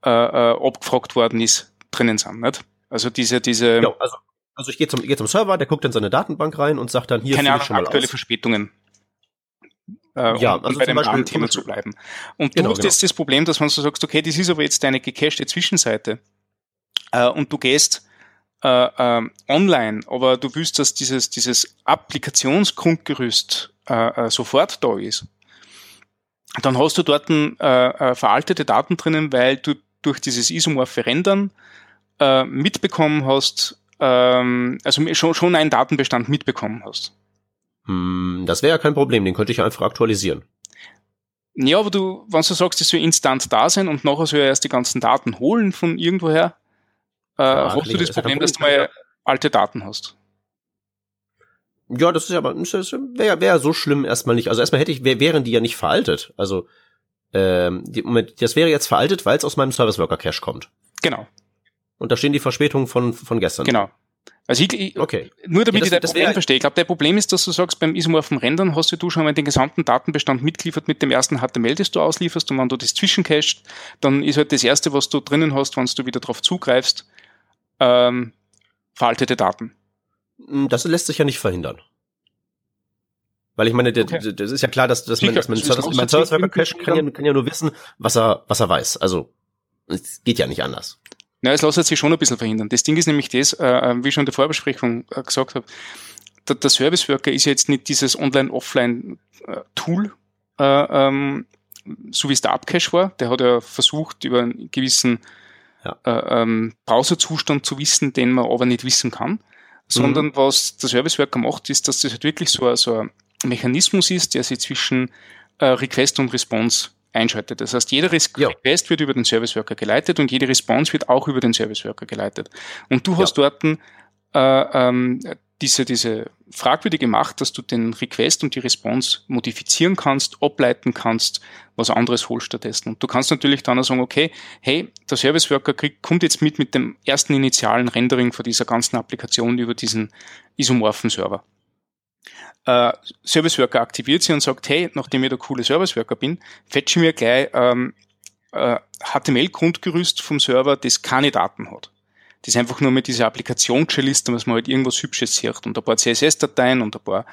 äh, äh, abgefragt worden ist, drinnen sind, nicht? Also diese, diese. Ja, also, also ich gehe zum, geh zum Server, der guckt in seine Datenbank rein und sagt dann hier keine Ahnung, aktuelle aus. Verspätungen. Äh, ja, um, also bei dem Beispiel, Thema zu bleiben. Und genau, du hast genau. jetzt das Problem, dass wenn du sagst, okay, das ist aber jetzt deine gecachete Zwischenseite äh, und du gehst äh, äh, online, aber du willst, dass dieses, dieses Applikationsgrundgerüst äh, äh, sofort da ist, dann hast du dort äh, äh, veraltete Daten drinnen, weil du durch dieses isomorphe Rendern äh, mitbekommen hast, ähm, also schon, schon einen Datenbestand mitbekommen hast. Hm, das wäre ja kein Problem, den könnte ich einfach aktualisieren. Ja, aber du, wenn du sagst, das soll instant da sein und nachher soll er erst die ganzen Daten holen von irgendwoher, äh, hast du das Problem, dass du mal alte Daten hast? Ja, das ist ja aber wäre wär so schlimm erstmal nicht. Also erstmal hätte ich, wär, wären die ja nicht veraltet. Also ähm, die, Moment, das wäre jetzt veraltet, weil es aus meinem Service Worker Cache kommt. Genau. Und da stehen die Verspätungen von von gestern. Genau. Also ich, ich okay. nur damit ja, das, ich dein Problem verstehe. Ich glaube, der Problem ist, dass du sagst, beim isomorphen Rendern hast du schon mal den gesamten Datenbestand mitgeliefert mit dem ersten HTML, das du auslieferst. Und wenn du das zwischencachst, dann ist halt das erste, was du drinnen hast, wenn du wieder darauf zugreifst, ähm, veraltete Daten. Hm, das lässt sich ja nicht verhindern. Weil ich meine, der, okay. das ist ja klar, dass, dass man, dass man Service, mein Service Worker Cache kann ja, kann ja nur wissen, was er, was er weiß. Also, es geht ja nicht anders. Ja, es lässt sich schon ein bisschen verhindern. Das Ding ist nämlich das, äh, äh wie ich schon in der Vorbesprechung äh, gesagt habe, der, der Service Worker ist jetzt nicht dieses Online-Offline-Tool, äh, ähm, so wie es der Upcache war. Der hat ja versucht, über einen gewissen ja. äh, ähm, Browserzustand zu wissen, den man aber nicht wissen kann. Sondern mhm. was der Service Worker macht, ist, dass das halt wirklich so, so ein Mechanismus ist, der sich zwischen äh, Request und Response einschaltet. Das heißt, jeder Request ja. wird über den Service Worker geleitet und jede Response wird auch über den Service Worker geleitet. Und du hast ja. dort äh, ähm, diese, diese fragwürdige Macht, dass du den Request und die Response modifizieren kannst, ableiten kannst, was anderes holst stattdessen. Und du kannst natürlich dann auch sagen, okay, hey, der Service Worker kriegt, kommt jetzt mit mit dem ersten initialen Rendering von dieser ganzen Applikation über diesen isomorphen Server. Äh, Service Worker aktiviert sie und sagt, hey, nachdem ich der coole Service Worker bin, fetche mir gleich ähm, äh, HTML-Grundgerüst vom Server, das keine Daten hat das einfach nur mit dieser Applikation-Liste, was man halt irgendwas Hübsches sieht und ein paar CSS-Dateien und ein paar,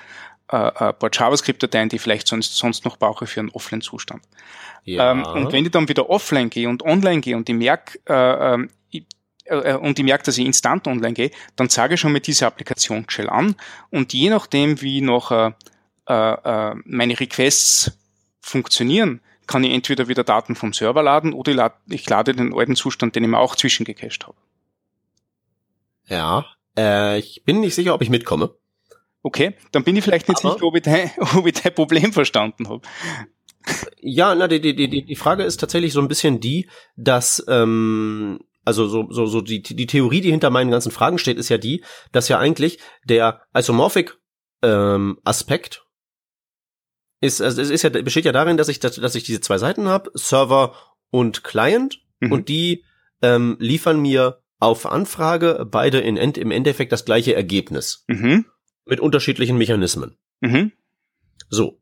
äh, ein paar JavaScript-Dateien, die ich vielleicht sonst, sonst noch brauche für einen Offline-Zustand. Ja. Ähm, und wenn ich dann wieder offline gehe und online gehe und ich merke, äh, ähm, ich, äh, und ich merke, dass ich instant online gehe, dann zeige ich schon mit dieser Applikation Shell an und je nachdem, wie noch äh, äh, meine Requests funktionieren, kann ich entweder wieder Daten vom Server laden oder ich lade, ich lade den alten Zustand, den ich mir auch zwischengecached habe. Ja, äh, ich bin nicht sicher, ob ich mitkomme. Okay, dann bin ich vielleicht nicht Aber sicher, ob ich, dein, ob ich dein Problem verstanden habe. Ja, na, die, die, die, die Frage ist tatsächlich so ein bisschen die, dass, ähm, also so, so, so die, die Theorie, die hinter meinen ganzen Fragen steht, ist ja die, dass ja eigentlich der Isomorphic ähm, Aspekt ist, also es ist ja, besteht ja darin, dass ich, dass, dass ich diese zwei Seiten habe, Server und Client, mhm. und die ähm, liefern mir auf Anfrage beide in End, im Endeffekt das gleiche Ergebnis. Mhm. Mit unterschiedlichen Mechanismen. Mhm. So.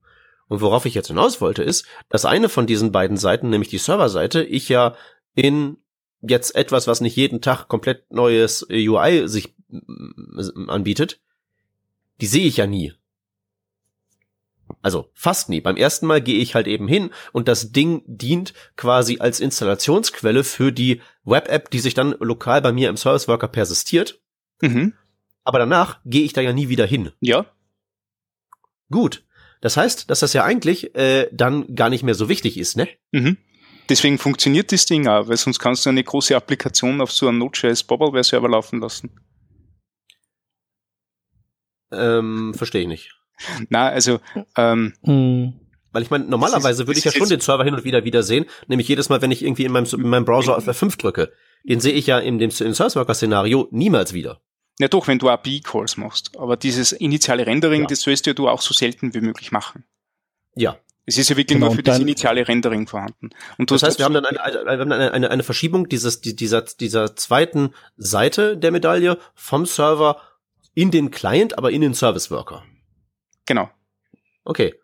Und worauf ich jetzt hinaus wollte, ist, dass eine von diesen beiden Seiten, nämlich die Serverseite, ich ja in jetzt etwas, was nicht jeden Tag komplett neues UI sich anbietet, die sehe ich ja nie. Also fast nie. Beim ersten Mal gehe ich halt eben hin und das Ding dient quasi als Installationsquelle für die Web-App, die sich dann lokal bei mir im Service Worker persistiert. Mhm. Aber danach gehe ich da ja nie wieder hin. Ja. Gut. Das heißt, dass das ja eigentlich äh, dann gar nicht mehr so wichtig ist, ne? Mhm. Deswegen funktioniert das Ding auch, weil sonst kannst du eine große Applikation auf so einem Node.js Bobbleware Server laufen lassen. Ähm, verstehe ich nicht. Na, also ähm, mhm. Weil ich meine, normalerweise würde ich ja schon den Server hin und wieder wiedersehen, nämlich jedes Mal, wenn ich irgendwie in meinem, in meinem Browser auf F5 drücke. Den sehe ich ja in dem, im Service Worker Szenario niemals wieder. Ja doch, wenn du API-Calls machst. Aber dieses initiale Rendering, ja. das sollst ja du auch so selten wie möglich machen. Ja. Es ist ja wirklich genau, nur für das initiale Rendering vorhanden. Und das heißt, wir haben dann eine, eine, eine, eine Verschiebung dieses, dieser, dieser zweiten Seite der Medaille vom Server in den Client, aber in den Service Worker. Genau. Okay.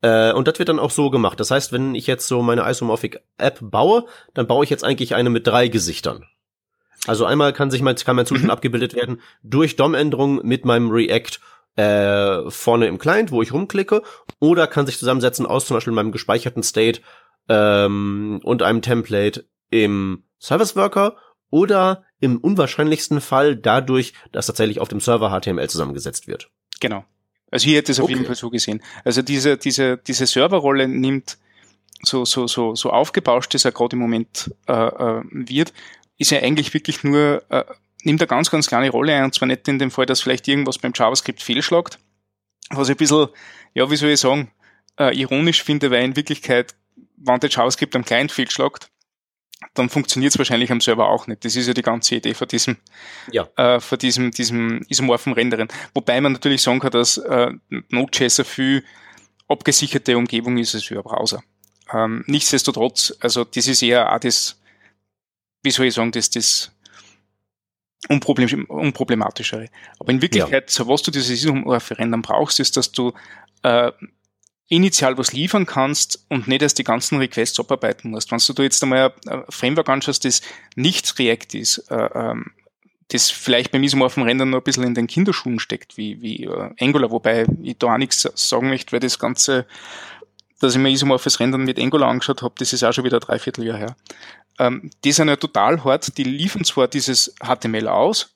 Äh, und das wird dann auch so gemacht. Das heißt, wenn ich jetzt so meine Isomorphic App baue, dann baue ich jetzt eigentlich eine mit drei Gesichtern. Also einmal kann sich mein, kann mein Zustand mhm. abgebildet werden durch DOM-Änderungen mit meinem React äh, vorne im Client, wo ich rumklicke, oder kann sich zusammensetzen aus zum Beispiel meinem gespeicherten State ähm, und einem Template im Service Worker oder im unwahrscheinlichsten Fall dadurch, dass tatsächlich auf dem Server HTML zusammengesetzt wird. Genau. Also hier hätte es auf okay. jeden Fall so gesehen. Also diese, diese, diese Serverrolle nimmt so, so, so, so aufgebauscht, das er gerade im Moment äh, äh, wird, ist ja eigentlich wirklich nur, äh, nimmt eine ganz, ganz kleine Rolle ein, und zwar nicht in dem Fall, dass vielleicht irgendwas beim JavaScript fehlschlagt, was ich ein bisschen, ja, wie soll ich sagen, äh, ironisch finde, weil in Wirklichkeit, wenn der JavaScript am Client fehlschlagt, dann funktioniert es wahrscheinlich am Server auch nicht. Das ist ja die ganze Idee von diesem, ja. äh, von diesem, diesem isomorphen Renderen. Wobei man natürlich sagen kann, dass äh, Node.js eine viel abgesicherte Umgebung ist als für Browser. Ähm, nichtsdestotrotz, also das ist eher auch das, wie soll ich sagen, das, das Unproblem unproblematischere. Aber in Wirklichkeit, ja. so was du dieses isomorphe Rendern brauchst, ist, dass du äh, initial was liefern kannst und nicht erst die ganzen Requests abarbeiten musst. Wenn du jetzt einmal ein Framework anschaust, das nicht React ist, äh, ähm, das vielleicht beim isomorphen Rendern noch ein bisschen in den Kinderschuhen steckt, wie, wie äh, Angular, wobei ich da auch nichts sagen möchte, weil das Ganze, dass ich mir isomorphes Rendern mit Angular angeschaut habe, das ist auch schon wieder drei Vierteljahr her. Ähm, die sind ja total hart, die liefern zwar dieses HTML aus,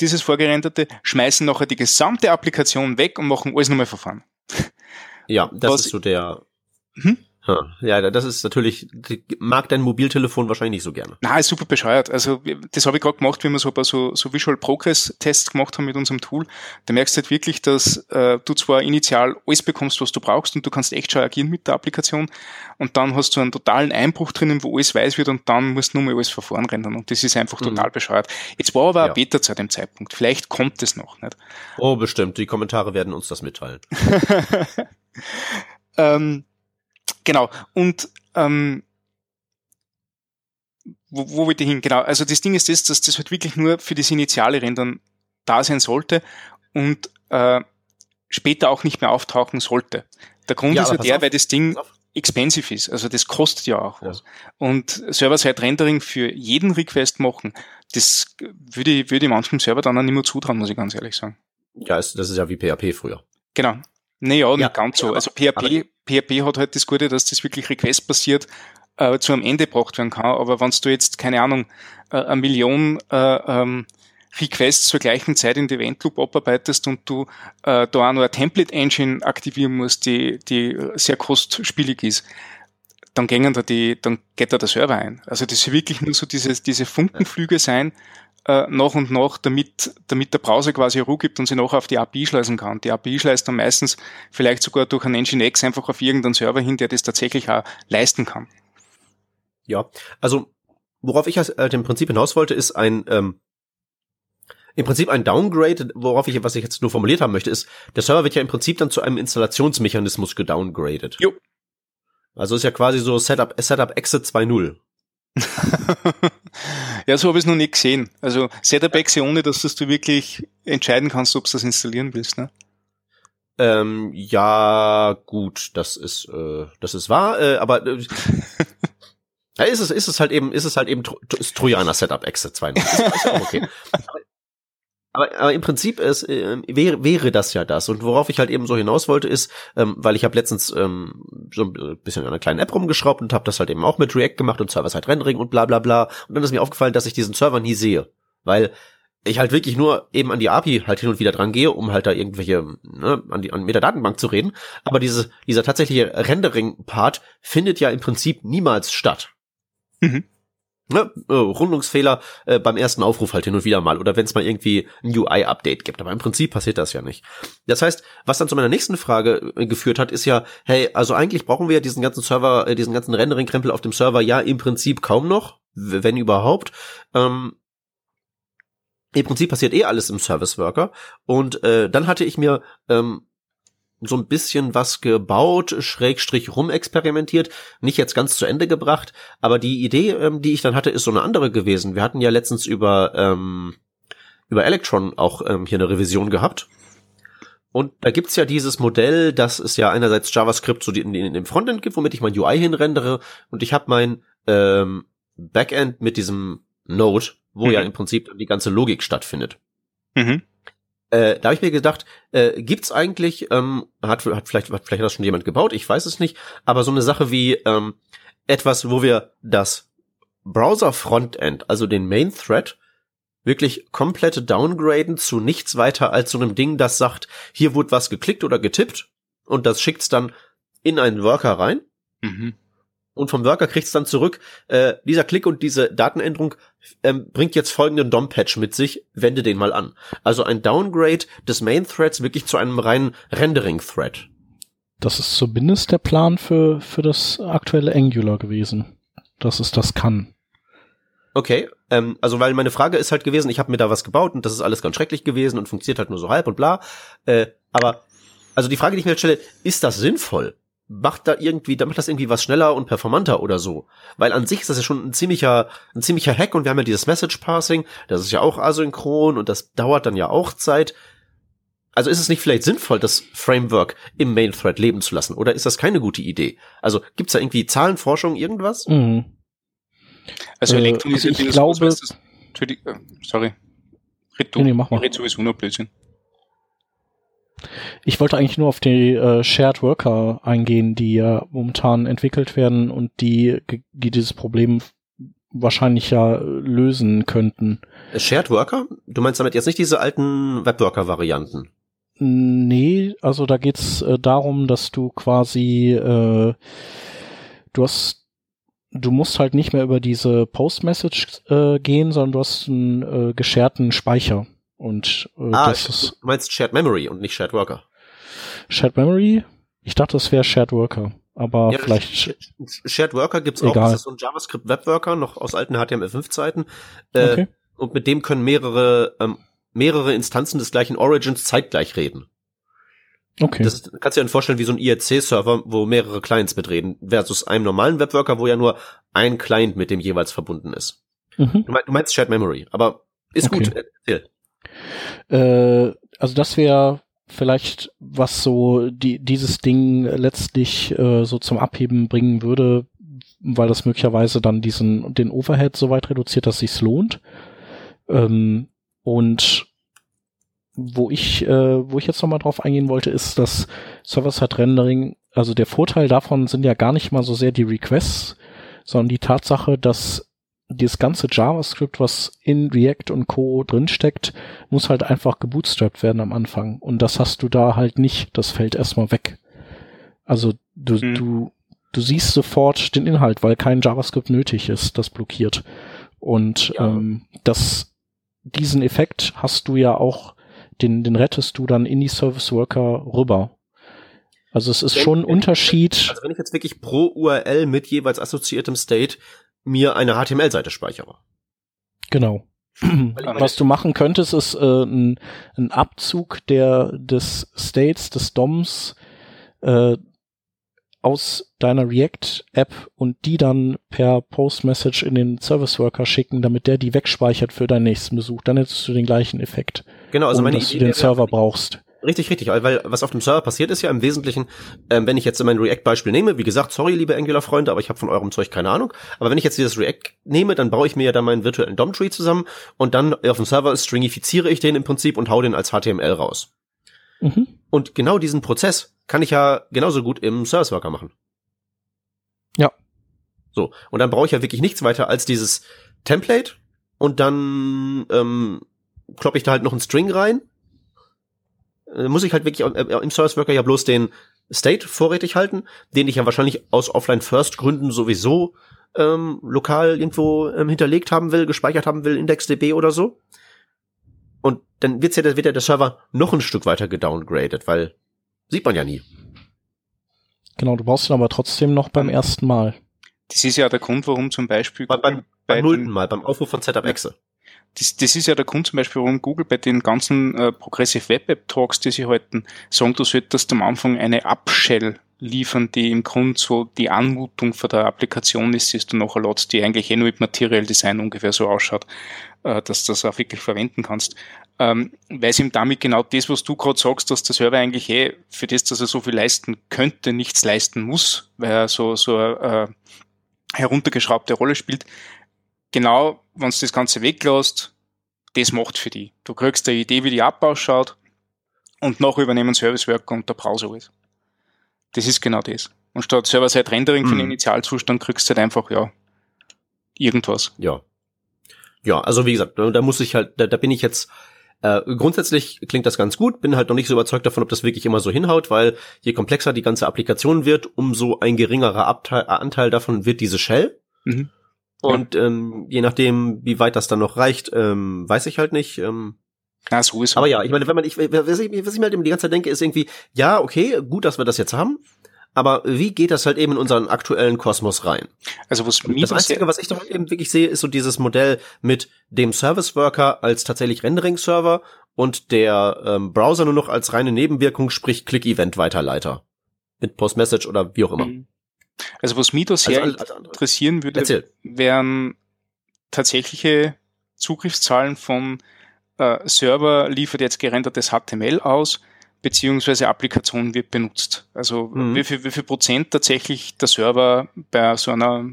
dieses vorgerenderte, schmeißen nachher die gesamte Applikation weg und machen alles nochmal Verfahren. Ja, das Was ist so der. Hm? Ja, das ist natürlich, mag dein Mobiltelefon wahrscheinlich nicht so gerne. Na, ist super bescheuert. Also das habe ich gerade gemacht, wie wir so ein paar so, so Visual Progress Tests gemacht haben mit unserem Tool. Da merkst du halt wirklich, dass äh, du zwar initial alles bekommst, was du brauchst und du kannst echt schon agieren mit der Applikation und dann hast du einen totalen Einbruch drinnen, wo alles weiß wird und dann musst du nur mal alles verfahren rennen und das ist einfach mhm. total bescheuert. Jetzt war aber ja. Beta zu dem Zeitpunkt. Vielleicht kommt es noch, nicht? Oh, bestimmt. Die Kommentare werden uns das mitteilen. ähm, Genau. Und ähm, wo, wo will ich hin? Genau. Also das Ding ist das, dass das halt wirklich nur für das initiale Rendern da sein sollte und äh, später auch nicht mehr auftauchen sollte. Der Grund ja, ist ja der, auf. weil das Ding expensive ist. Also das kostet ja auch was. Und Server-Side-Rendering für jeden Request machen, das würde würde manchem Server dann auch nicht mehr zutrauen, muss ich ganz ehrlich sagen. Ja, das ist ja wie PHP früher. Genau. Naja, nicht ganz so. Also PHP, PHP hat halt das Gute, dass das wirklich requestbasiert äh, zu einem Ende gebracht werden kann. Aber wenn du jetzt, keine Ahnung, äh, eine Million äh, ähm, Requests zur gleichen Zeit in die Event Loop abarbeitest und du äh, da auch noch eine Template Engine aktivieren musst, die, die sehr kostspielig ist, dann gängen da die, dann geht da der Server ein. Also das ist wirklich nur so diese, diese Funkenflüge sein, äh, nach und nach, damit, damit der Browser quasi Ruhe gibt und sie nachher auf die API schleißen kann. Die API schleißt dann meistens vielleicht sogar durch einen Nginx einfach auf irgendeinen Server hin, der das tatsächlich auch leisten kann. Ja, also worauf ich halt im Prinzip hinaus wollte, ist ein ähm, im Prinzip ein Downgrade, worauf ich, was ich jetzt nur formuliert haben möchte, ist, der Server wird ja im Prinzip dann zu einem Installationsmechanismus gedowngradet. Jo. Also ist ja quasi so Setup, Setup Exit 2.0. ja, so habe ich es noch nicht gesehen. Also Setup-Exe, ohne dass du wirklich entscheiden kannst, ob du das installieren willst, ne? Ähm, ja, gut, das ist, äh, das ist wahr, äh, aber äh, ja, ist es, ist es halt eben, ist es halt eben ist Trojaner Setup Exe 2. Ist, ist auch okay. Aber, aber im Prinzip es, äh, wäre, wäre das ja das. Und worauf ich halt eben so hinaus wollte, ist, ähm, weil ich habe letztens ähm, so ein bisschen an einer kleinen App rumgeschraubt und habe das halt eben auch mit React gemacht und Server-Side-Rendering und bla bla bla. Und dann ist mir aufgefallen, dass ich diesen Server nie sehe. Weil ich halt wirklich nur eben an die API halt hin und wieder dran gehe, um halt da irgendwelche, ne, an die an mit der Datenbank zu reden. Aber diese, dieser tatsächliche Rendering-Part findet ja im Prinzip niemals statt. Mhm ne, äh, Rundungsfehler äh, beim ersten Aufruf halt hin und wieder mal oder wenn es mal irgendwie ein UI-Update gibt. Aber im Prinzip passiert das ja nicht. Das heißt, was dann zu meiner nächsten Frage äh, geführt hat, ist ja, hey, also eigentlich brauchen wir ja diesen ganzen Server, äh, diesen ganzen Rendering-Krempel auf dem Server ja im Prinzip kaum noch, wenn überhaupt. Ähm, im Prinzip passiert eh alles im Service Worker. Und äh, dann hatte ich mir ähm, so ein bisschen was gebaut, schrägstrich rumexperimentiert, nicht jetzt ganz zu Ende gebracht, aber die Idee, ähm, die ich dann hatte, ist so eine andere gewesen. Wir hatten ja letztens über, ähm, über Electron auch ähm, hier eine Revision gehabt. Und da gibt's ja dieses Modell, dass es ja einerseits JavaScript so in, in, im Frontend gibt, womit ich mein UI hinrendere und ich habe mein ähm, Backend mit diesem Node, wo mhm. ja im Prinzip die ganze Logik stattfindet. Mhm. Äh, da habe ich mir gedacht, äh, gibt's eigentlich, ähm, hat, hat vielleicht, hat vielleicht das schon jemand gebaut, ich weiß es nicht, aber so eine Sache wie ähm, etwas, wo wir das Browser Frontend, also den Main Thread, wirklich komplett downgraden zu nichts weiter als so einem Ding, das sagt, hier wurde was geklickt oder getippt und das schickt's dann in einen Worker rein. Mhm und vom Worker kriegt's dann zurück, äh, dieser Klick und diese Datenänderung ähm, bringt jetzt folgenden DOM-Patch mit sich, wende den mal an. Also ein Downgrade des Main-Threads wirklich zu einem reinen Rendering-Thread. Das ist zumindest der Plan für, für das aktuelle Angular gewesen, dass es das kann. Okay, ähm, also weil meine Frage ist halt gewesen, ich habe mir da was gebaut und das ist alles ganz schrecklich gewesen und funktioniert halt nur so halb und bla. Äh, aber also die Frage, die ich mir jetzt stelle, ist das sinnvoll? Macht da irgendwie, da macht das irgendwie was schneller und performanter oder so. Weil an sich ist das ja schon ein ziemlicher, ein ziemlicher Hack und wir haben ja dieses Message Passing, das ist ja auch asynchron und das dauert dann ja auch Zeit. Also ist es nicht vielleicht sinnvoll, das Framework im Main Thread leben zu lassen? Oder ist das keine gute Idee? Also gibt's da irgendwie Zahlenforschung, irgendwas? Mhm. Also äh, elektronisiert also ich glaube, äh, sorry. Red du, nee, mach mal. Red sowieso nur Blödsinn. Ich wollte eigentlich nur auf die äh, Shared Worker eingehen, die ja momentan entwickelt werden und die, die dieses Problem wahrscheinlich ja lösen könnten. Shared Worker? Du meinst damit jetzt nicht diese alten Webworker-Varianten? Nee, also da geht's äh, darum, dass du quasi äh, du hast, du musst halt nicht mehr über diese Post-Message äh, gehen, sondern du hast einen äh, gescherten Speicher. Und äh, Ah, das ist du meinst Shared Memory und nicht Shared Worker. Shared Memory. Ich dachte, das wäre Shared Worker, aber Ja, vielleicht. Sh- Shared Worker gibt's auch. Egal. Das ist so ein JavaScript Webworker, noch aus alten HTML5-Zeiten. Äh, Okay. Und mit dem können mehrere, ähm, mehrere Instanzen des gleichen Origins zeitgleich reden. Okay. Das ist, kannst du dir dann vorstellen wie so ein IRC-Server, wo mehrere Clients mitreden, versus einem normalen Webworker, wo ja nur ein Client mit dem jeweils verbunden ist. mhm. Du, mein, du meinst Shared Memory, aber ist Okay. gut. Erzähl. Äh, also das wäre vielleicht, was so die, dieses Ding letztlich äh, so zum Abheben bringen würde, weil das möglicherweise dann diesen den Overhead so weit reduziert, dass sich's lohnt. Ähm, und wo ich, äh, wo ich jetzt nochmal drauf eingehen wollte, ist, dass Server-Side-Rendering, also der Vorteil davon sind ja gar nicht mal so sehr die Requests, sondern die Tatsache, dass dieses ganze JavaScript, was in React und Co. drinsteckt, muss halt einfach gebootstrapped werden am Anfang. Und das hast du da halt nicht. Das fällt erstmal weg. Also du, Mhm. du, du siehst sofort den Inhalt, weil kein JavaScript nötig ist, das blockiert. Und Ja. ähm, das, diesen Effekt hast du ja auch, den, den rettest du dann in die Service Worker rüber. Also es ist Wenn- schon ein Unterschied. Also wenn ich jetzt wirklich pro URL mit jeweils assoziiertem State mir eine HTML-Seite speichere. Genau. Was du machen könntest, ist äh, ein, ein Abzug der des States, des DOMs äh, aus deiner React-App und die dann per Post-Message in den Service-Worker schicken, damit der die wegspeichert für deinen nächsten Besuch. Dann hättest du den gleichen Effekt, Genau, also ohne meine dass du Idee den wäre- Server brauchst. Richtig, richtig, weil was auf dem Server passiert ist ja im Wesentlichen, ähm, wenn ich jetzt mein React-Beispiel nehme, wie gesagt, sorry, liebe Angular-Freunde, aber ich habe von eurem Zeug keine Ahnung, aber wenn ich jetzt dieses React nehme, dann baue ich mir ja dann meinen virtuellen DOM-Tree zusammen und dann auf dem Server stringifiziere ich den im Prinzip und hau den als HTML raus. Mhm. Und genau diesen Prozess kann ich ja genauso gut im Service Worker machen. Ja. So, und dann brauche ich ja wirklich nichts weiter als dieses Template und dann ähm, kloppe ich da halt noch einen String rein. Äh, muss ich halt wirklich äh, im Service Worker ja bloß den State vorrätig halten, den ich ja wahrscheinlich aus Offline-First-Gründen sowieso ähm, lokal irgendwo ähm, hinterlegt haben will, gespeichert haben will, IndexDB oder so. Und dann wird's ja, wird ja der Server noch ein Stück weiter gedowngraded, weil sieht man ja nie. Genau, du brauchst ihn aber trotzdem noch beim ersten Mal. Das ist ja der Grund, warum zum Beispiel Bei, beim, bei beim nullten Mal, beim Aufruf von Setup Exe. Das, das ist ja der Grund zum Beispiel, warum Google bei den ganzen äh, Progressive Web App Talks, die sie halten, sagen, du solltest am Anfang eine Upshell liefern, die im Grund so die Anmutung von der Applikation ist, die du nachher lädst, die eigentlich eh nur mit Material Design ungefähr so ausschaut, äh, dass du das auch wirklich verwenden kannst. Ähm, weil es ihm damit genau das, was du gerade sagst, dass der Server eigentlich eh für das, dass er so viel leisten könnte, nichts leisten muss, weil er so, so äh, heruntergeschraubte Rolle spielt, genau, wenn du das Ganze weglässt, das macht für die. Du kriegst eine Idee, wie die App ausschaut und nachher übernehmen Service Worker und der Browser alles. Das ist genau das. Und statt Server-Side-Rendering für den Mhm. Initialzustand kriegst du halt einfach, ja, irgendwas. Ja. Ja, also wie gesagt, da muss ich halt, da, da bin ich jetzt äh, grundsätzlich klingt das ganz gut, bin halt noch nicht so überzeugt davon, ob das wirklich immer so hinhaut, weil je komplexer die ganze Applikation wird, umso ein geringerer Abteil, Anteil davon wird diese Shell. Mhm. Und ähm, je nachdem, wie weit das dann noch reicht, ähm, weiß ich halt nicht. Ähm, so ist aber ja, ich meine, wenn man, ich, was ich, was ich mir halt immer die ganze Zeit denke, ist irgendwie, ja, okay, gut, dass wir das jetzt haben, aber wie geht das halt eben in unseren aktuellen Kosmos rein? Also was mir Das da Einzige, was ich doch eben wirklich sehe, ist so dieses Modell mit dem Service Worker als tatsächlich Rendering-Server und der ähm, Browser nur noch als reine Nebenwirkung, sprich Click-Event-Weiterleiter. Mit Post-Message oder wie auch immer. Mhm. Also was mich da sehr Also alles andere. interessieren würde, Erzähl. wären tatsächliche Zugriffszahlen von äh, Server liefert jetzt gerendertes HTML aus, beziehungsweise Applikation wird benutzt. Also Mhm. wie, viel, wie viel Prozent tatsächlich der Server bei so einer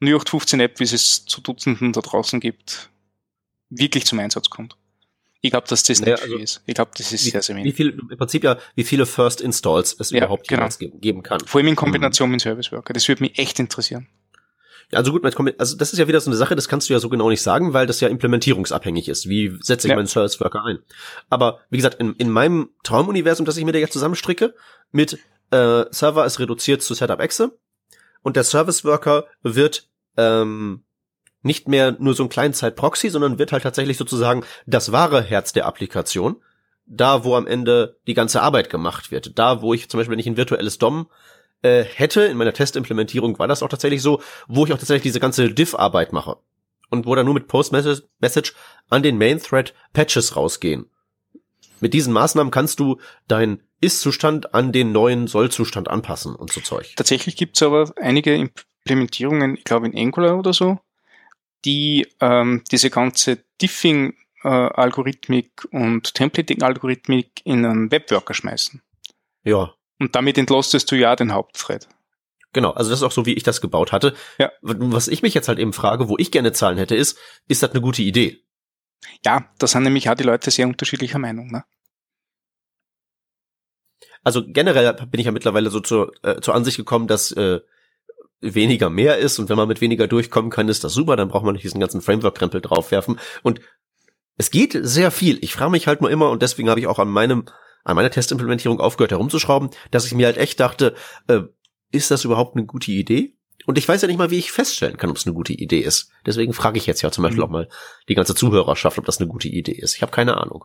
0815 App, wie es es zu Dutzenden da draußen gibt, wirklich zum Einsatz kommt. Ich glaube, dass das Naja, nicht also ist. Ich glaube, das ist Wie, sehr, sehr wie wenig. viel, im Prinzip ja, wie viele First Installs es Ja, überhaupt genau. geben, geben kann. Vor allem in Kombination mit Service Worker. Das würde mich echt interessieren. Ja, also gut, also das ist ja wieder so eine Sache, das kannst du ja so genau nicht sagen, weil das ja implementierungsabhängig ist. Wie setze ich Ja. meinen Service Worker ein? Aber wie gesagt, in, in meinem Traumuniversum, das ich mir da jetzt zusammenstricke, mit äh, Server ist reduziert zu Setup Exe und der Service Worker wird ähm, nicht mehr nur so ein Kleinzeit-Proxy, sondern wird halt tatsächlich sozusagen das wahre Herz der Applikation. Da, wo am Ende die ganze Arbeit gemacht wird. Da, wo ich zum Beispiel, wenn ich ein virtuelles DOM äh, hätte, in meiner Testimplementierung war das auch tatsächlich so, wo ich auch tatsächlich diese ganze Diff-Arbeit mache. Und wo dann nur mit Post-Message an den Main-Thread Patches rausgehen. Mit diesen Maßnahmen kannst du deinen Ist-Zustand an den neuen Soll-Zustand anpassen und so Zeug. Tatsächlich gibt's aber einige Implementierungen, ich glaube in Angular oder so, die ähm, diese ganze Diffing-Algorithmik äh, und Templating-Algorithmik in einen Webworker schmeißen. Ja. Und damit entlostest du ja den Hauptthread. Genau, also das ist auch so, wie ich das gebaut hatte. Ja. Was ich mich jetzt halt eben frage, wo ich gerne Zahlen hätte, ist, ist das eine gute Idee? Ja, da sind nämlich auch die Leute sehr unterschiedlicher Meinung. Ne? Also generell bin ich ja mittlerweile so zur, äh, zur Ansicht gekommen, dass äh, weniger mehr ist und wenn man mit weniger durchkommen kann, ist das super, dann braucht man nicht diesen ganzen Framework-Krempel draufwerfen und es geht sehr viel. Ich frage mich halt nur immer und deswegen habe ich auch an meinem an meiner Testimplementierung aufgehört herumzuschrauben, dass ich mir halt echt dachte, äh, ist das überhaupt eine gute Idee? Und ich weiß ja nicht mal, wie ich feststellen kann, ob es eine gute Idee ist. Deswegen frage ich jetzt ja zum Beispiel mhm. auch mal die ganze Zuhörerschaft, ob das eine gute Idee ist. Ich habe keine Ahnung.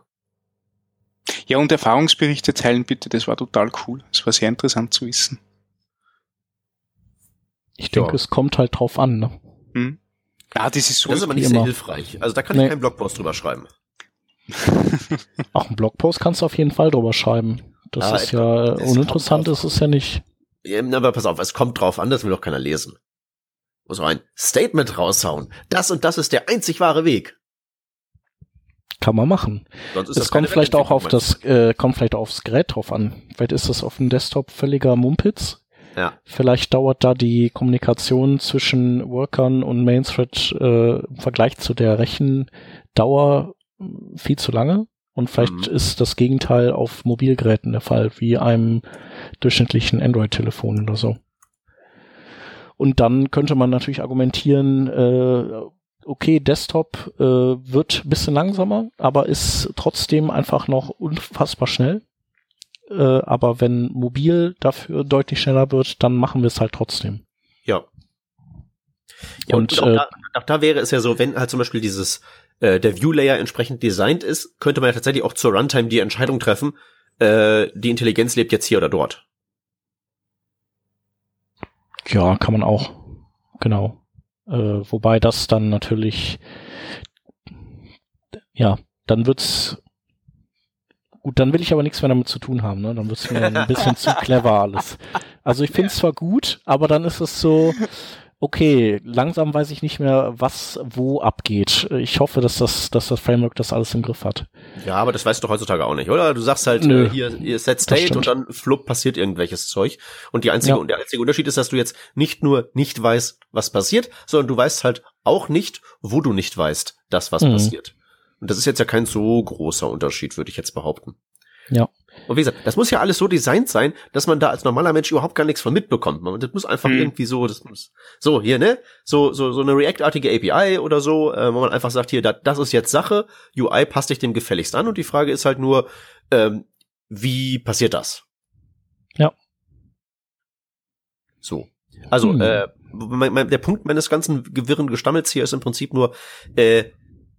Ja, und Erfahrungsberichte teilen bitte, das war total cool. Es war sehr interessant zu wissen. Ich denke, ja. es kommt halt drauf an, ne? Hm. Ja, das ist so. Das ist aber nicht sehr hilfreich. Also da kann nee. ich keinen Blogpost drüber schreiben. Auch einen Blogpost kannst du auf jeden Fall drüber schreiben. Das ah, ist ja das uninteressant, ist es ja nicht. Ja, aber pass auf, es kommt drauf an, das will doch keiner lesen. Muss auch ein Statement raushauen. Das und das ist der einzig wahre Weg. Kann man machen. Es kommt vielleicht auch auf das, äh, kommt vielleicht aufs Gerät drauf an. Vielleicht ist das auf dem Desktop völliger Mumpitz. Ja. Vielleicht dauert da die Kommunikation zwischen Workern und Mainthread äh, im Vergleich zu der Rechendauer viel zu lange. Und vielleicht mhm. ist das Gegenteil auf Mobilgeräten der Fall, wie einem durchschnittlichen Android-Telefon oder so. Und dann könnte man natürlich argumentieren, äh, okay, Desktop äh, wird ein bisschen langsamer, aber ist trotzdem einfach noch unfassbar schnell. Äh, aber wenn mobil dafür deutlich schneller wird, dann machen wir es halt trotzdem. Ja. ja und, und auch, äh, da, auch da wäre es ja so, wenn halt zum Beispiel dieses äh, der View-Layer entsprechend designt ist, könnte man ja tatsächlich auch zur Runtime die Entscheidung treffen, äh, die Intelligenz lebt jetzt hier oder dort. Ja, kann man auch. Genau. Äh, wobei das dann natürlich, ja, dann wird's gut, dann will ich aber nichts mehr damit zu tun haben, ne? Dann wird's mir ein bisschen zu clever alles. Also ich finde es zwar gut, aber dann ist es so, okay, langsam weiß ich nicht mehr, was wo abgeht. Ich hoffe, dass das, dass das Framework das alles im Griff hat. Ja, aber das weißt du doch heutzutage auch nicht, oder? Du sagst halt Nö, äh, hier, hier Set State und dann flupp passiert irgendwelches Zeug. Und die einzige, ja. und der einzige Unterschied ist, dass du jetzt nicht nur nicht weißt, was passiert, sondern du weißt halt auch nicht, wo du nicht weißt, dass was mhm. passiert. Und das ist jetzt ja kein so großer Unterschied, würde ich jetzt behaupten. Ja. Und wie gesagt, das muss ja alles so designt sein, dass man da als normaler Mensch überhaupt gar nichts von mitbekommt. Man, das muss einfach hm. irgendwie so, das muss, so hier, ne? So, so, so eine React-artige API oder so, äh, wo man einfach sagt, hier, da, das ist jetzt Sache, UI passt dich dem gefälligst an und die Frage ist halt nur, ähm, wie passiert das? Ja. So. Also, hm. äh, mein, mein, der Punkt meines ganzen gewirren Gestammels hier ist im Prinzip nur, äh,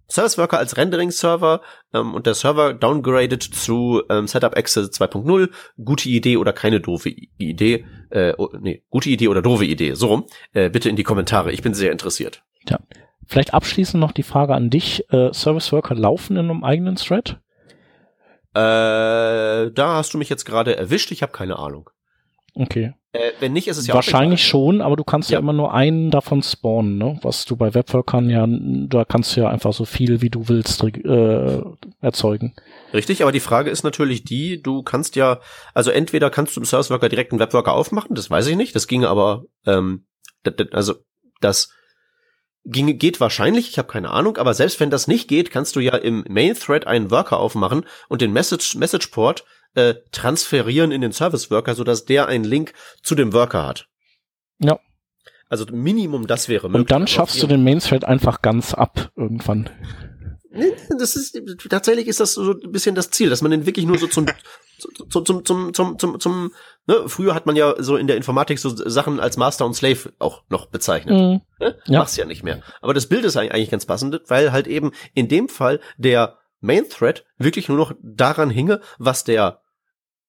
Service Worker als Rendering-Server ähm, und der Server downgraded zu ähm, Setup Access 2.0. Gute Idee oder keine doofe Idee? Äh, oh, nee, gute Idee oder doofe Idee? So rum. Äh, bitte in die Kommentare. Ich bin sehr interessiert. Ja. Vielleicht abschließend noch die Frage an dich. Äh, Service Worker laufen in einem eigenen Thread? Äh, da hast du mich jetzt gerade erwischt. Ich habe keine Ahnung. Okay. Äh, wenn nicht, ist es ja Wahrscheinlich schon, aber du kannst ja. ja. immer nur einen davon spawnen, ne? Was du bei Webworkern ja, da kannst du ja einfach so viel wie du willst äh, erzeugen. Richtig, aber die Frage ist natürlich die, du kannst ja, also entweder kannst du im Service Worker direkt einen Webworker aufmachen, das weiß ich nicht, das ginge aber, ähm, also das ginge, geht wahrscheinlich, ich habe keine Ahnung, aber selbst wenn das nicht geht, kannst du ja im Main Thread einen Worker aufmachen und den Message Message Port äh, transferieren in den Service Worker, sodass der einen Link zu dem Worker hat. Ja. Also Minimum das wäre möglich. Und dann schaffst du den Main Thread einfach ganz ab irgendwann. Das ist tatsächlich ist das so ein bisschen das Ziel, dass man den wirklich nur so zum zum zum zum zum zum zum ne, früher hat man ja so in der Informatik so Sachen als Master und Slave auch noch bezeichnet. Mhm. Ne? Ja. Mach's ja nicht mehr. Aber das Bild ist eigentlich ganz passend, weil halt eben in dem Fall der Main Thread wirklich nur noch daran hinge, was der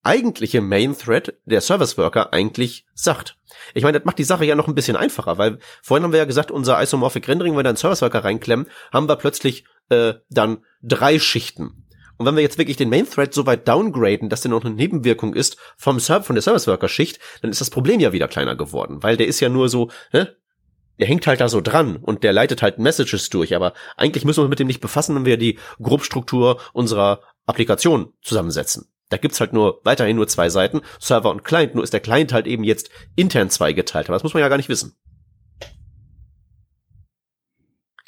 eigentliche Main Thread, der Service Worker, eigentlich sagt. Ich meine, das macht die Sache ja noch ein bisschen einfacher, weil vorhin haben wir ja gesagt, unser Isomorphic Rendering, wenn wir da einen Service Worker reinklemmen, haben wir plötzlich äh, dann drei Schichten. Und wenn wir jetzt wirklich den Main Thread so weit downgraden, dass der noch eine Nebenwirkung ist vom Serv von der Service Worker Schicht, dann ist das Problem ja wieder kleiner geworden, weil der ist ja nur so, ne? Der hängt halt da so dran und der leitet halt Messages durch, aber eigentlich müssen wir uns mit dem nicht befassen, wenn wir die Grobstruktur unserer Applikation zusammensetzen. Da gibt's halt nur weiterhin nur zwei Seiten, Server und Client, nur ist der Client halt eben jetzt intern zweigeteilt, aber das muss man ja gar nicht wissen.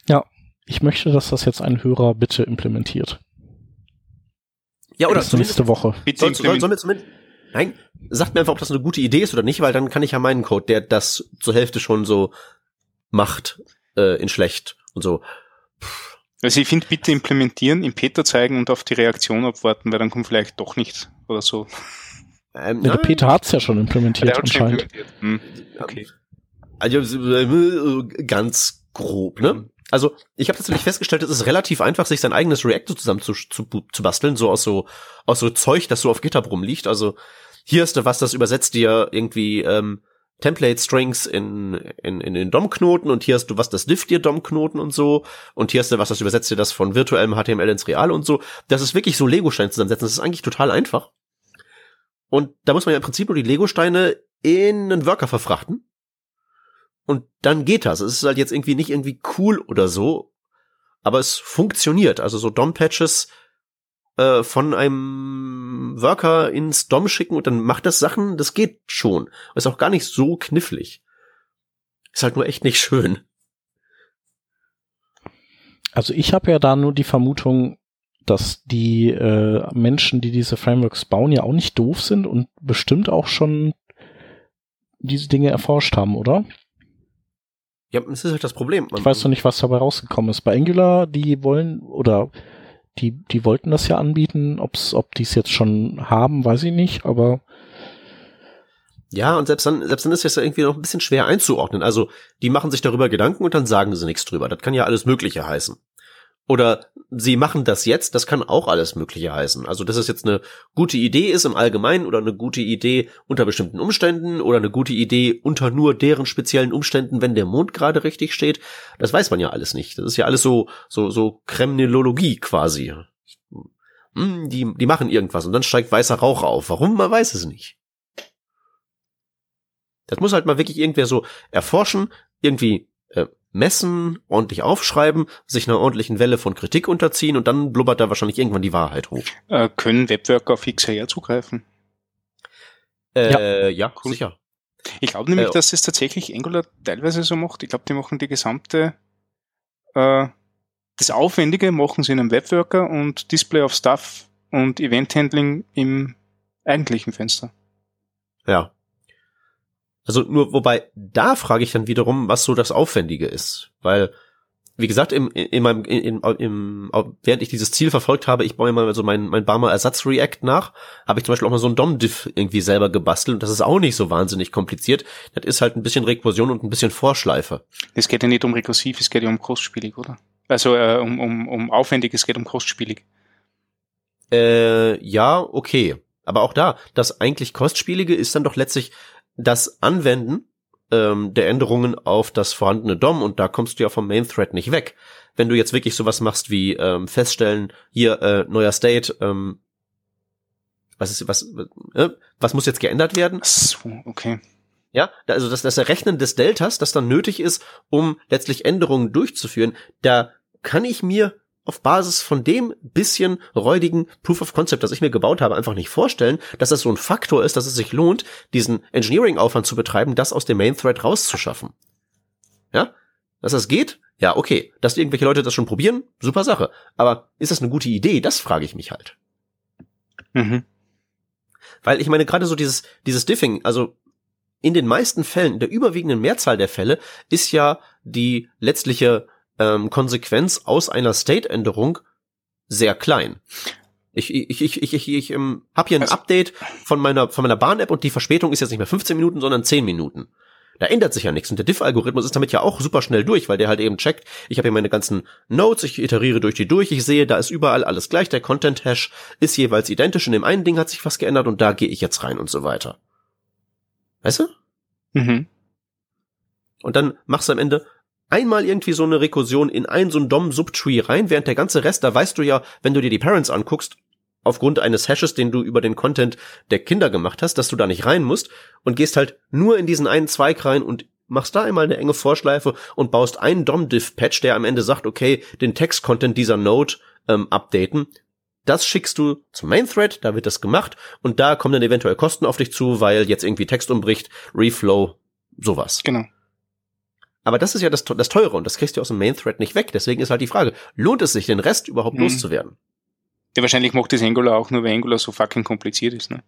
Ja, ich möchte, dass das jetzt ein Hörer bitte implementiert. Ja, oder nächste Woche. Soll, soll, soll mir zumindest, nein, sagt mir einfach, ob das eine gute Idee ist oder nicht, weil dann kann ich ja meinen Code, der das zur Hälfte schon so macht, äh, in schlecht und so. Also ich finde, bitte implementieren, im Peter zeigen und auf die Reaktion abwarten, weil dann kommt vielleicht doch nichts oder so. Ähm, ja, der Peter hat's ja schon implementiert ja, anscheinend. Implementiert. Hm. Okay. Also äh, ganz grob, ne? Also ich habe tatsächlich festgestellt, es ist relativ einfach, sich sein eigenes React so zusammen zu, zu, zu basteln, so aus so aus so Zeug, das so auf GitHub rumliegt. Also hier ist da was, das übersetzt dir irgendwie ähm, Template Strings in, in, in den DOM-Knoten und hier hast du was, das difft dir DOM-Knoten und so und hier hast du was, das übersetzt dir das von virtuellem HTML ins Real und so. Das ist wirklich so Lego-Steine zusammensetzen. Das ist eigentlich total einfach. Und da muss man ja im Prinzip nur die Lego-Steine in einen Worker verfrachten und dann geht das. Es ist halt jetzt irgendwie nicht irgendwie cool oder so, aber es funktioniert. Also so DOM-Patches äh, von einem Worker ins DOM schicken und dann macht das Sachen, das geht schon. Ist auch gar nicht so knifflig. Ist halt nur echt nicht schön. Also ich habe ja da nur die Vermutung, dass die äh, Menschen, die diese Frameworks bauen, ja auch nicht doof sind und bestimmt auch schon diese Dinge erforscht haben, oder? Ja, das ist halt das Problem. Man, ich weiß noch nicht, was dabei rausgekommen ist. Bei Angular, die wollen, oder die, die wollten das ja anbieten. Ob's, ob die es jetzt schon haben, weiß ich nicht, aber. Ja, und selbst dann, selbst dann ist es ja irgendwie noch ein bisschen schwer einzuordnen. Also, die machen sich darüber Gedanken und dann sagen sie nichts drüber. Das kann ja alles Mögliche heißen. Oder sie machen das jetzt, das kann auch alles Mögliche heißen. Also, dass es jetzt eine gute Idee ist im Allgemeinen oder eine gute Idee unter bestimmten Umständen oder eine gute Idee unter nur deren speziellen Umständen, wenn der Mond gerade richtig steht, das weiß man ja alles nicht. Das ist ja alles so, so, so Kremlologie quasi. Hm, die, die machen irgendwas und dann steigt weißer Rauch auf. Warum? Man weiß es nicht. Das muss halt mal wirklich irgendwer so erforschen, irgendwie äh, messen, ordentlich aufschreiben, sich einer ordentlichen Welle von Kritik unterziehen und dann blubbert da wahrscheinlich irgendwann die Wahrheit hoch. Äh, können Webworker auf XR zugreifen? Äh, ja, ja cool. sicher. Ich glaube nämlich, äh, dass es tatsächlich Angular teilweise so macht. Ich glaube, die machen die gesamte, äh, das Aufwendige machen sie in einem Webworker und Display of Stuff und Event Handling im eigentlichen Fenster. Ja. Also nur, wobei, da frage ich dann wiederum, was so das Aufwendige ist. Weil, wie gesagt, im, in meinem, in, im, während ich dieses Ziel verfolgt habe, ich baue mal so mein, mein Barmer Ersatz-React nach, habe ich zum Beispiel auch mal so ein DOM-Diff irgendwie selber gebastelt und das ist auch nicht so wahnsinnig kompliziert. Das ist halt ein bisschen Rekursion und ein bisschen Vorschleife. Es geht ja nicht um rekursiv, es geht ja um kostspielig, oder? Also äh, um, um, um aufwendig, es geht um kostspielig. Äh, ja, okay. Aber auch da, das eigentlich Kostspielige ist dann doch letztlich das Anwenden ähm, der Änderungen auf das vorhandene DOM und da kommst du ja vom Main Thread nicht weg. Wenn du jetzt wirklich sowas machst wie ähm, feststellen, hier äh, neuer State, ähm, was ist was äh, was muss jetzt geändert werden? So, okay. Ja, also das, das Errechnen des Deltas, das dann nötig ist, um letztlich Änderungen durchzuführen, da kann ich mir auf Basis von dem bisschen räudigen Proof of Concept, das ich mir gebaut habe, einfach nicht vorstellen, dass das so ein Faktor ist, dass es sich lohnt, diesen Engineering-Aufwand zu betreiben, das aus dem Main Thread rauszuschaffen. Ja? Dass das geht? Ja, okay. Dass irgendwelche Leute das schon probieren? Super Sache. Aber ist das eine gute Idee? Das frage ich mich halt. Mhm. Weil ich meine, gerade so dieses, dieses Diffing, also in den meisten Fällen, der überwiegenden Mehrzahl der Fälle, ist ja die letztliche ähm, Konsequenz aus einer State-Änderung sehr klein. Ich, ich, ich, ich, ich, ich ähm, habe hier ein Also- Update von meiner, von meiner Bahn-App und die Verspätung ist jetzt nicht mehr 15 Minuten, sondern 10 Minuten. Da ändert sich ja nichts. Und der Diff-Algorithmus ist damit ja auch super schnell durch, weil der halt eben checkt, ich habe hier meine ganzen Notes, ich iteriere durch die durch, ich sehe, da ist überall alles gleich, der Content-Hash ist jeweils identisch, in dem einen Ding hat sich was geändert und da gehe ich jetzt rein und so weiter. Weißt du? Mhm. Und dann machst du am Ende einmal irgendwie so eine Rekursion in ein so ein DOM-Subtree rein, während der ganze Rest, da weißt du ja, wenn du dir die Parents anguckst, aufgrund eines Hashes, den du über den Content der Kinder gemacht hast, dass du da nicht rein musst und gehst halt nur in diesen einen Zweig rein und machst da einmal eine enge Vorschleife und baust einen DOM-Diff-Patch, der am Ende sagt, okay, den Text-Content dieser Node ähm, updaten. Das schickst du zum Main-Thread, da wird das gemacht und da kommen dann eventuell Kosten auf dich zu, weil jetzt irgendwie Text umbricht, Reflow, sowas. Genau. Aber das ist ja das, das Teure und das kriegst du aus dem Main-Thread nicht weg. Deswegen ist halt die Frage, lohnt es sich, den Rest überhaupt Mhm. loszuwerden? Ja, wahrscheinlich macht das Angular auch nur, weil Angular so fucking kompliziert ist, ne?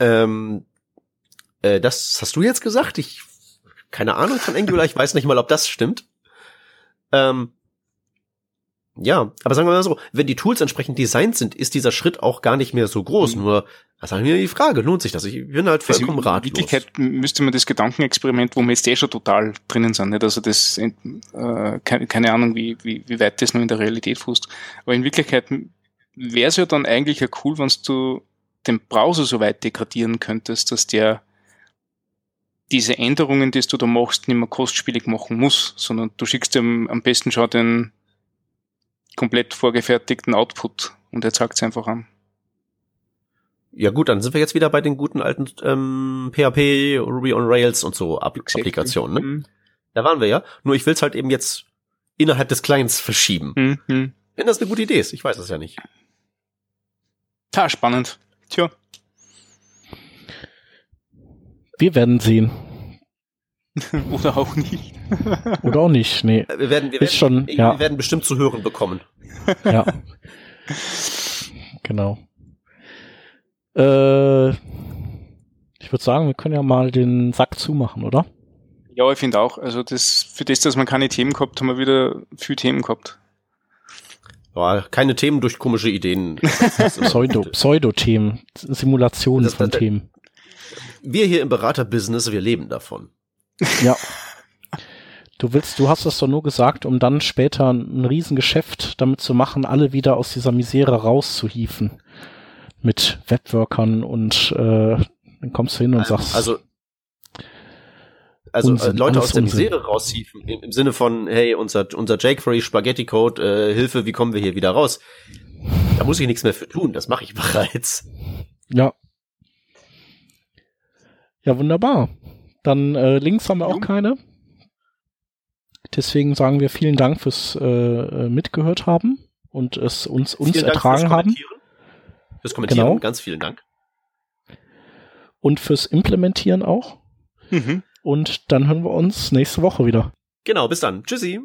Ähm, äh, das hast du jetzt gesagt? Ich keine Ahnung von Angular, ich weiß nicht mal, ob das stimmt. Ähm, ja, aber sagen wir mal so, wenn die Tools entsprechend designt sind, ist dieser Schritt auch gar nicht mehr so groß. Mhm. Nur, was haben wir die Frage, lohnt sich das? Ich bin halt Also vollkommen in ratlos. Wirklichkeit müsste man das Gedankenexperiment, wo wir jetzt eh schon total drinnen sind, nicht? Also das, äh, keine, Ahnung, wie, wie, wie weit das noch in der Realität fußt. Aber in Wirklichkeit wäre es ja dann eigentlich ja cool, wenn du den Browser so weit degradieren könntest, dass der diese Änderungen, die du da machst, nicht mehr kostspielig machen muss, sondern du schickst ihm am besten schon den komplett vorgefertigten Output und er zeigt es einfach an. Ja gut, dann sind wir jetzt wieder bei den guten alten ähm, PHP, Ruby on Rails und so App Exactly. Applikationen. Ne? Mhm. Da waren wir ja. Nur ich will es halt eben jetzt innerhalb des Clients verschieben. Mhm. Wenn das eine gute Idee ist, ich weiß es ja nicht. Ja, spannend. Tja. Wir werden sehen. Oder auch nicht. Oder auch nicht. Nee. Wir werden, wir Ist werden, schon, wir ja. werden bestimmt zu hören bekommen. Ja. genau. Äh, ich würde sagen, wir können ja mal den Sack zumachen, oder? Ja, ich finde auch. Also das, für das, dass man keine Themen gehabt, haben wir wieder viel Themen gehabt. Ja, keine Themen durch komische Ideen. Pseudo, Pseudo-Themen, Simulationen Das- von das- Themen. Wir hier im Beraterbusiness, wir leben davon. Ja. Du willst, du hast das doch nur gesagt, um dann später ein Riesengeschäft damit zu machen, alle wieder aus dieser Misere rauszuhieven. Mit Webworkern und äh, dann kommst du hin und sagst, Also, also äh, Unsinn, Leute aus der Unsinn. Misere raushieven, im, im Sinne von, hey, unser, unser jQuery Spaghetti Code, äh, Hilfe, wie kommen wir hier wieder raus? Da muss ich nichts mehr für tun, das mache ich bereits. ja. Ja, wunderbar. Dann äh, Links haben wir auch keine. Deswegen sagen wir vielen Dank fürs äh, äh, mitgehört haben und es uns uns Vielen Dank ertragen fürs haben Kommentieren. Fürs Kommentieren, Genau. ganz vielen Dank. und fürs Implementieren auch. Mhm. Und dann hören wir uns nächste Woche wieder. Genau, bis dann. Tschüssi.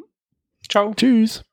Ciao. Tschüss.